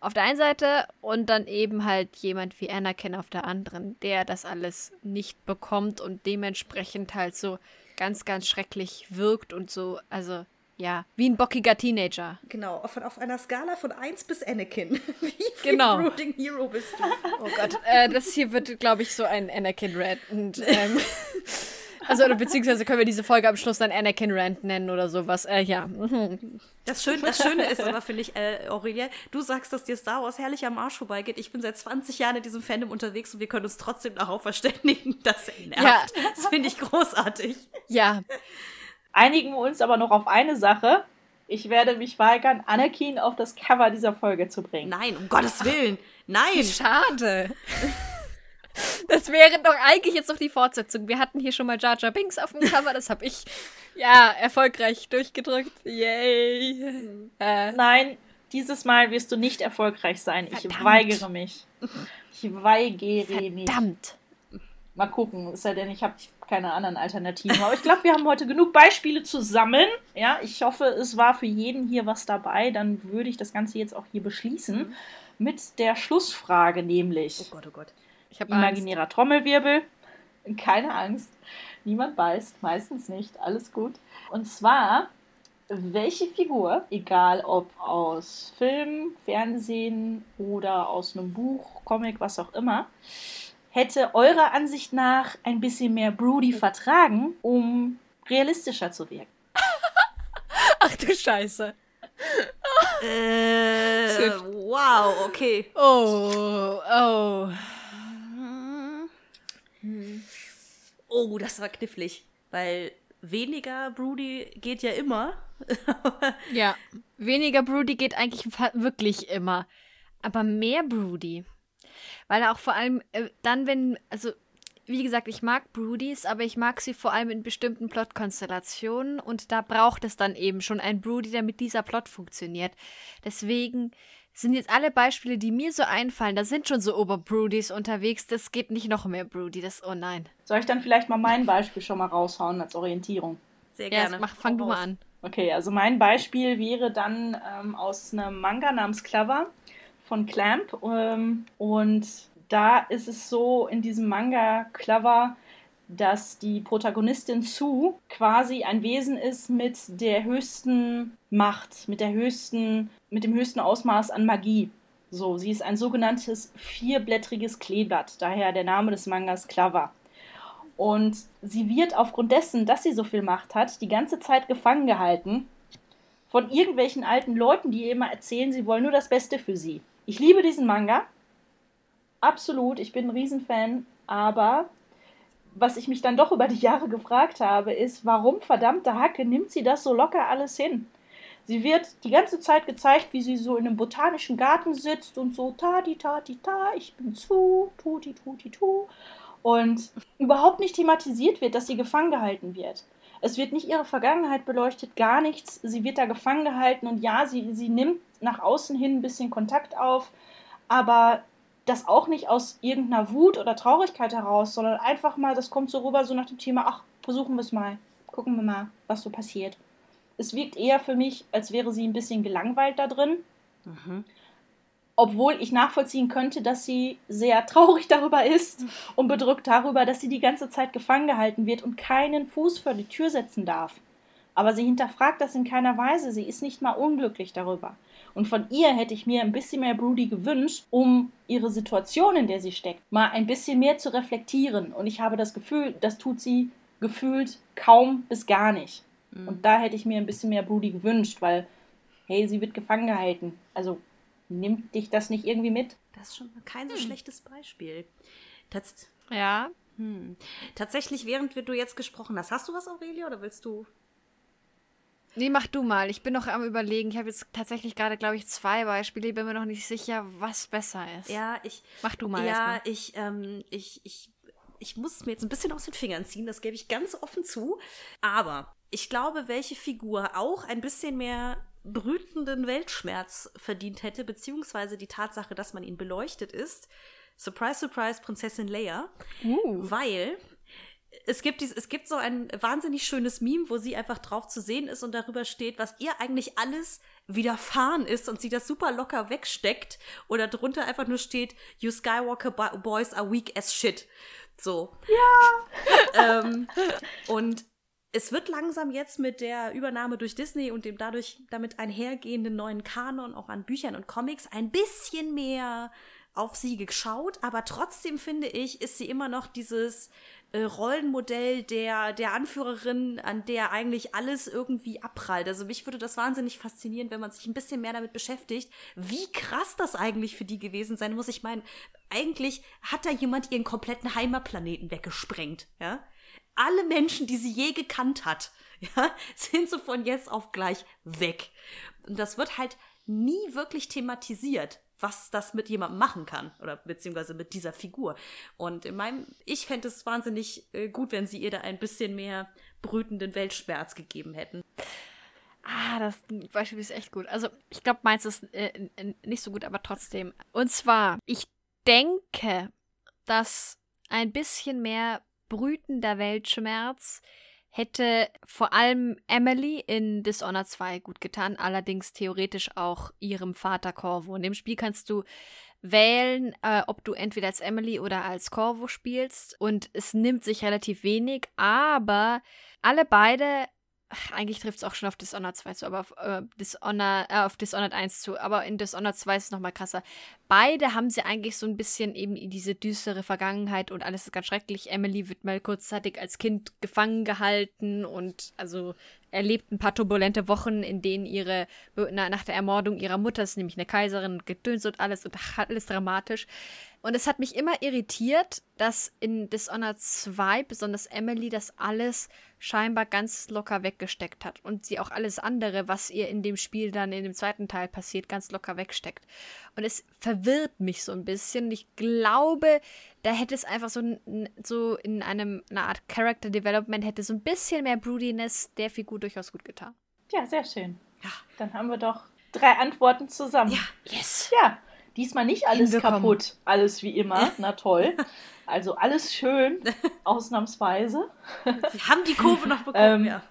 Auf der einen Seite und dann eben halt jemand wie Anakin auf der anderen, der das alles nicht bekommt und dementsprechend halt so ganz, ganz schrecklich wirkt und so, also ja, wie ein bockiger Teenager. Genau, auf, auf einer Skala von 1 bis Anakin. wie viel genau. Brooding Hero bist du? Oh Gott, äh, das hier wird, glaube ich, so ein Anakin-Rant. Ähm, also, oder beziehungsweise können wir diese Folge am Schluss dann Anakin-Rant nennen oder sowas. Äh, ja. Das Schöne, das Schöne ist aber, finde ich, äh, Aurelia, du sagst, dass dir Star Wars herrlich am Arsch vorbeigeht. Ich bin seit 20 Jahren in diesem Fandom unterwegs und wir können uns trotzdem darauf verständigen, dass er nervt. Ja. Das finde ich großartig. Ja. Einigen wir uns aber noch auf eine Sache. Ich werde mich weigern, Anakin auf das Cover dieser Folge zu bringen. Nein, um Gottes Willen. Nein. Schade. Das wäre doch eigentlich jetzt noch die Fortsetzung. Wir hatten hier schon mal Jar Jar Binks auf dem Cover, das habe ich ja erfolgreich durchgedrückt. Yay. Äh. Nein, dieses Mal wirst du nicht erfolgreich sein. Verdammt. Ich weigere mich. Ich weigere Verdammt. mich. Verdammt. Mal gucken, ist ja denn, ich habe keine anderen Alternativen. Aber ich glaube, wir haben heute genug Beispiele zusammen. Ja, ich hoffe, es war für jeden hier was dabei. Dann würde ich das Ganze jetzt auch hier beschließen mhm. mit der Schlussfrage, nämlich. Oh Gott, oh Gott. Ich habe imaginärer Angst. Trommelwirbel. Keine Angst. Niemand beißt, meistens nicht. Alles gut. Und zwar, welche Figur, egal ob aus Film, Fernsehen oder aus einem Buch, Comic, was auch immer, hätte eurer Ansicht nach ein bisschen mehr Broody vertragen, um realistischer zu wirken? Ach du Scheiße. äh, wow, okay. Oh, oh. Oh, das war knifflig, weil weniger Broody geht ja immer. ja, weniger Broody geht eigentlich wirklich immer. Aber mehr Broody. Weil auch vor allem äh, dann, wenn, also wie gesagt, ich mag Broodies, aber ich mag sie vor allem in bestimmten Plotkonstellationen und da braucht es dann eben schon ein Broody, damit dieser Plot funktioniert. Deswegen sind jetzt alle Beispiele, die mir so einfallen, da sind schon so Oberbroodies unterwegs, das geht nicht noch mehr Broody, das, oh nein. Soll ich dann vielleicht mal mein Beispiel schon mal raushauen als Orientierung? Sehr gerne. Ja, mach, fang du mal an. Okay, also mein Beispiel wäre dann ähm, aus einem Manga namens Clever von Clamp. Ähm, und da ist es so in diesem Manga Clever, dass die Protagonistin Sue quasi ein Wesen ist mit der höchsten Macht, mit der höchsten, mit dem höchsten Ausmaß an Magie. So, sie ist ein sogenanntes vierblättriges Kleeblatt, daher der Name des Mangas Clever. Und sie wird aufgrund dessen, dass sie so viel Macht hat, die ganze Zeit gefangen gehalten von irgendwelchen alten Leuten, die ihr immer erzählen, sie wollen nur das Beste für sie. Ich liebe diesen Manga. Absolut, ich bin ein Riesenfan. Aber was ich mich dann doch über die Jahre gefragt habe, ist, warum verdammte Hacke nimmt sie das so locker alles hin? Sie wird die ganze Zeit gezeigt, wie sie so in einem botanischen Garten sitzt und so ta di ta di ta, ich bin zu, tu di tu di tu. Und überhaupt nicht thematisiert wird, dass sie gefangen gehalten wird. Es wird nicht ihre Vergangenheit beleuchtet, gar nichts. Sie wird da gefangen gehalten und ja, sie, sie nimmt nach außen hin ein bisschen Kontakt auf, aber das auch nicht aus irgendeiner Wut oder Traurigkeit heraus, sondern einfach mal, das kommt so rüber, so nach dem Thema, ach, versuchen wir es mal, gucken wir mal, was so passiert. Es wirkt eher für mich, als wäre sie ein bisschen gelangweilt da drin. Mhm. Obwohl ich nachvollziehen könnte, dass sie sehr traurig darüber ist und bedrückt darüber, dass sie die ganze Zeit gefangen gehalten wird und keinen Fuß vor die Tür setzen darf. Aber sie hinterfragt das in keiner Weise. Sie ist nicht mal unglücklich darüber. Und von ihr hätte ich mir ein bisschen mehr Broody gewünscht, um ihre Situation, in der sie steckt, mal ein bisschen mehr zu reflektieren. Und ich habe das Gefühl, das tut sie gefühlt kaum bis gar nicht. Mhm. Und da hätte ich mir ein bisschen mehr Broody gewünscht, weil, hey, sie wird gefangen gehalten. Also nimmt dich das nicht irgendwie mit? Das ist schon kein so hm. schlechtes Beispiel. Tats ja. Hm. Tatsächlich, während du jetzt gesprochen hast, hast du was, Aurelia, oder willst du Nee, mach du mal. Ich bin noch am überlegen. Ich habe jetzt tatsächlich gerade, glaube ich, zwei Beispiele. Ich bin mir noch nicht sicher, was besser ist. Ja, ich. Mach du mal. Ja, ich, ähm, ich, ich, ich muss mir jetzt ein bisschen aus den Fingern ziehen. Das gebe ich ganz offen zu. Aber ich glaube, welche Figur auch ein bisschen mehr brütenden Weltschmerz verdient hätte, beziehungsweise die Tatsache, dass man ihn beleuchtet ist. Surprise, surprise, Prinzessin Leia. Uh. Weil es gibt, dies, es gibt so ein wahnsinnig schönes Meme, wo sie einfach drauf zu sehen ist und darüber steht, was ihr eigentlich alles widerfahren ist und sie das super locker wegsteckt oder drunter einfach nur steht, you Skywalker boys are weak as shit. So. Ja. ähm, und es wird langsam jetzt mit der Übernahme durch Disney und dem dadurch damit einhergehenden neuen Kanon auch an Büchern und Comics ein bisschen mehr auf sie geschaut, aber trotzdem finde ich, ist sie immer noch dieses äh, Rollenmodell der, der Anführerin, an der eigentlich alles irgendwie abprallt. Also mich würde das wahnsinnig faszinieren, wenn man sich ein bisschen mehr damit beschäftigt, wie krass das eigentlich für die gewesen sein muss. Ich meine, eigentlich hat da jemand ihren kompletten Heimatplaneten weggesprengt, ja. Alle Menschen, die sie je gekannt hat, ja, sind so von jetzt auf gleich weg. Und das wird halt nie wirklich thematisiert was das mit jemandem machen kann oder beziehungsweise mit dieser Figur. Und in meinem, ich fände es wahnsinnig äh, gut, wenn sie ihr da ein bisschen mehr brütenden Weltschmerz gegeben hätten. Ah, das Beispiel ist echt gut. Also, ich glaube, meins ist äh, nicht so gut, aber trotzdem. Und zwar, ich denke, dass ein bisschen mehr brütender Weltschmerz hätte vor allem Emily in Dishonored 2 gut getan, allerdings theoretisch auch ihrem Vater Corvo. In dem Spiel kannst du wählen, äh, ob du entweder als Emily oder als Corvo spielst und es nimmt sich relativ wenig, aber alle beide eigentlich trifft es auch schon auf Dishonored 2 zu, aber auf, äh, Dishonor, äh, auf Dishonored 1 zu. Aber in Dishonored 2 ist es nochmal krasser. Beide haben sie eigentlich so ein bisschen eben diese düstere Vergangenheit und alles ist ganz schrecklich. Emily wird mal kurzzeitig als Kind gefangen gehalten und also erlebt ein paar turbulente Wochen, in denen ihre, na, nach der Ermordung ihrer Mutter, ist nämlich eine Kaiserin, gedöns und alles und alles dramatisch. Und es hat mich immer irritiert, dass in Dishonored 2, besonders Emily, das alles scheinbar ganz locker weggesteckt hat und sie auch alles andere, was ihr in dem Spiel dann in dem zweiten Teil passiert, ganz locker wegsteckt. Und es verwirrt mich so ein bisschen. Ich glaube, da hätte es einfach so, so in einem, einer Art Character Development hätte so ein bisschen mehr Broodiness der Figur durchaus gut getan. Ja, sehr schön. Ja. Dann haben wir doch drei Antworten zusammen. Ja, yes. Ja, Diesmal nicht alles kaputt, alles wie immer. Na toll. Also alles schön, ausnahmsweise. Sie haben die Kurve noch bekommen, ähm, ja.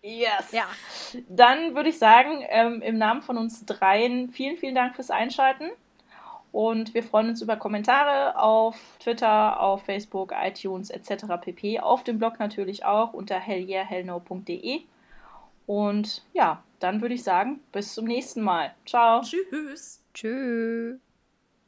Yes. Ja. Dann würde ich sagen, ähm, im Namen von uns dreien, vielen, vielen Dank fürs Einschalten. Und wir freuen uns über Kommentare auf Twitter, auf Facebook, iTunes etc. pp. Auf dem Blog natürlich auch unter hellyeahhellno.de. Und ja, dann würde ich sagen, bis zum nächsten Mal. Ciao. Tschüss. Tschüss.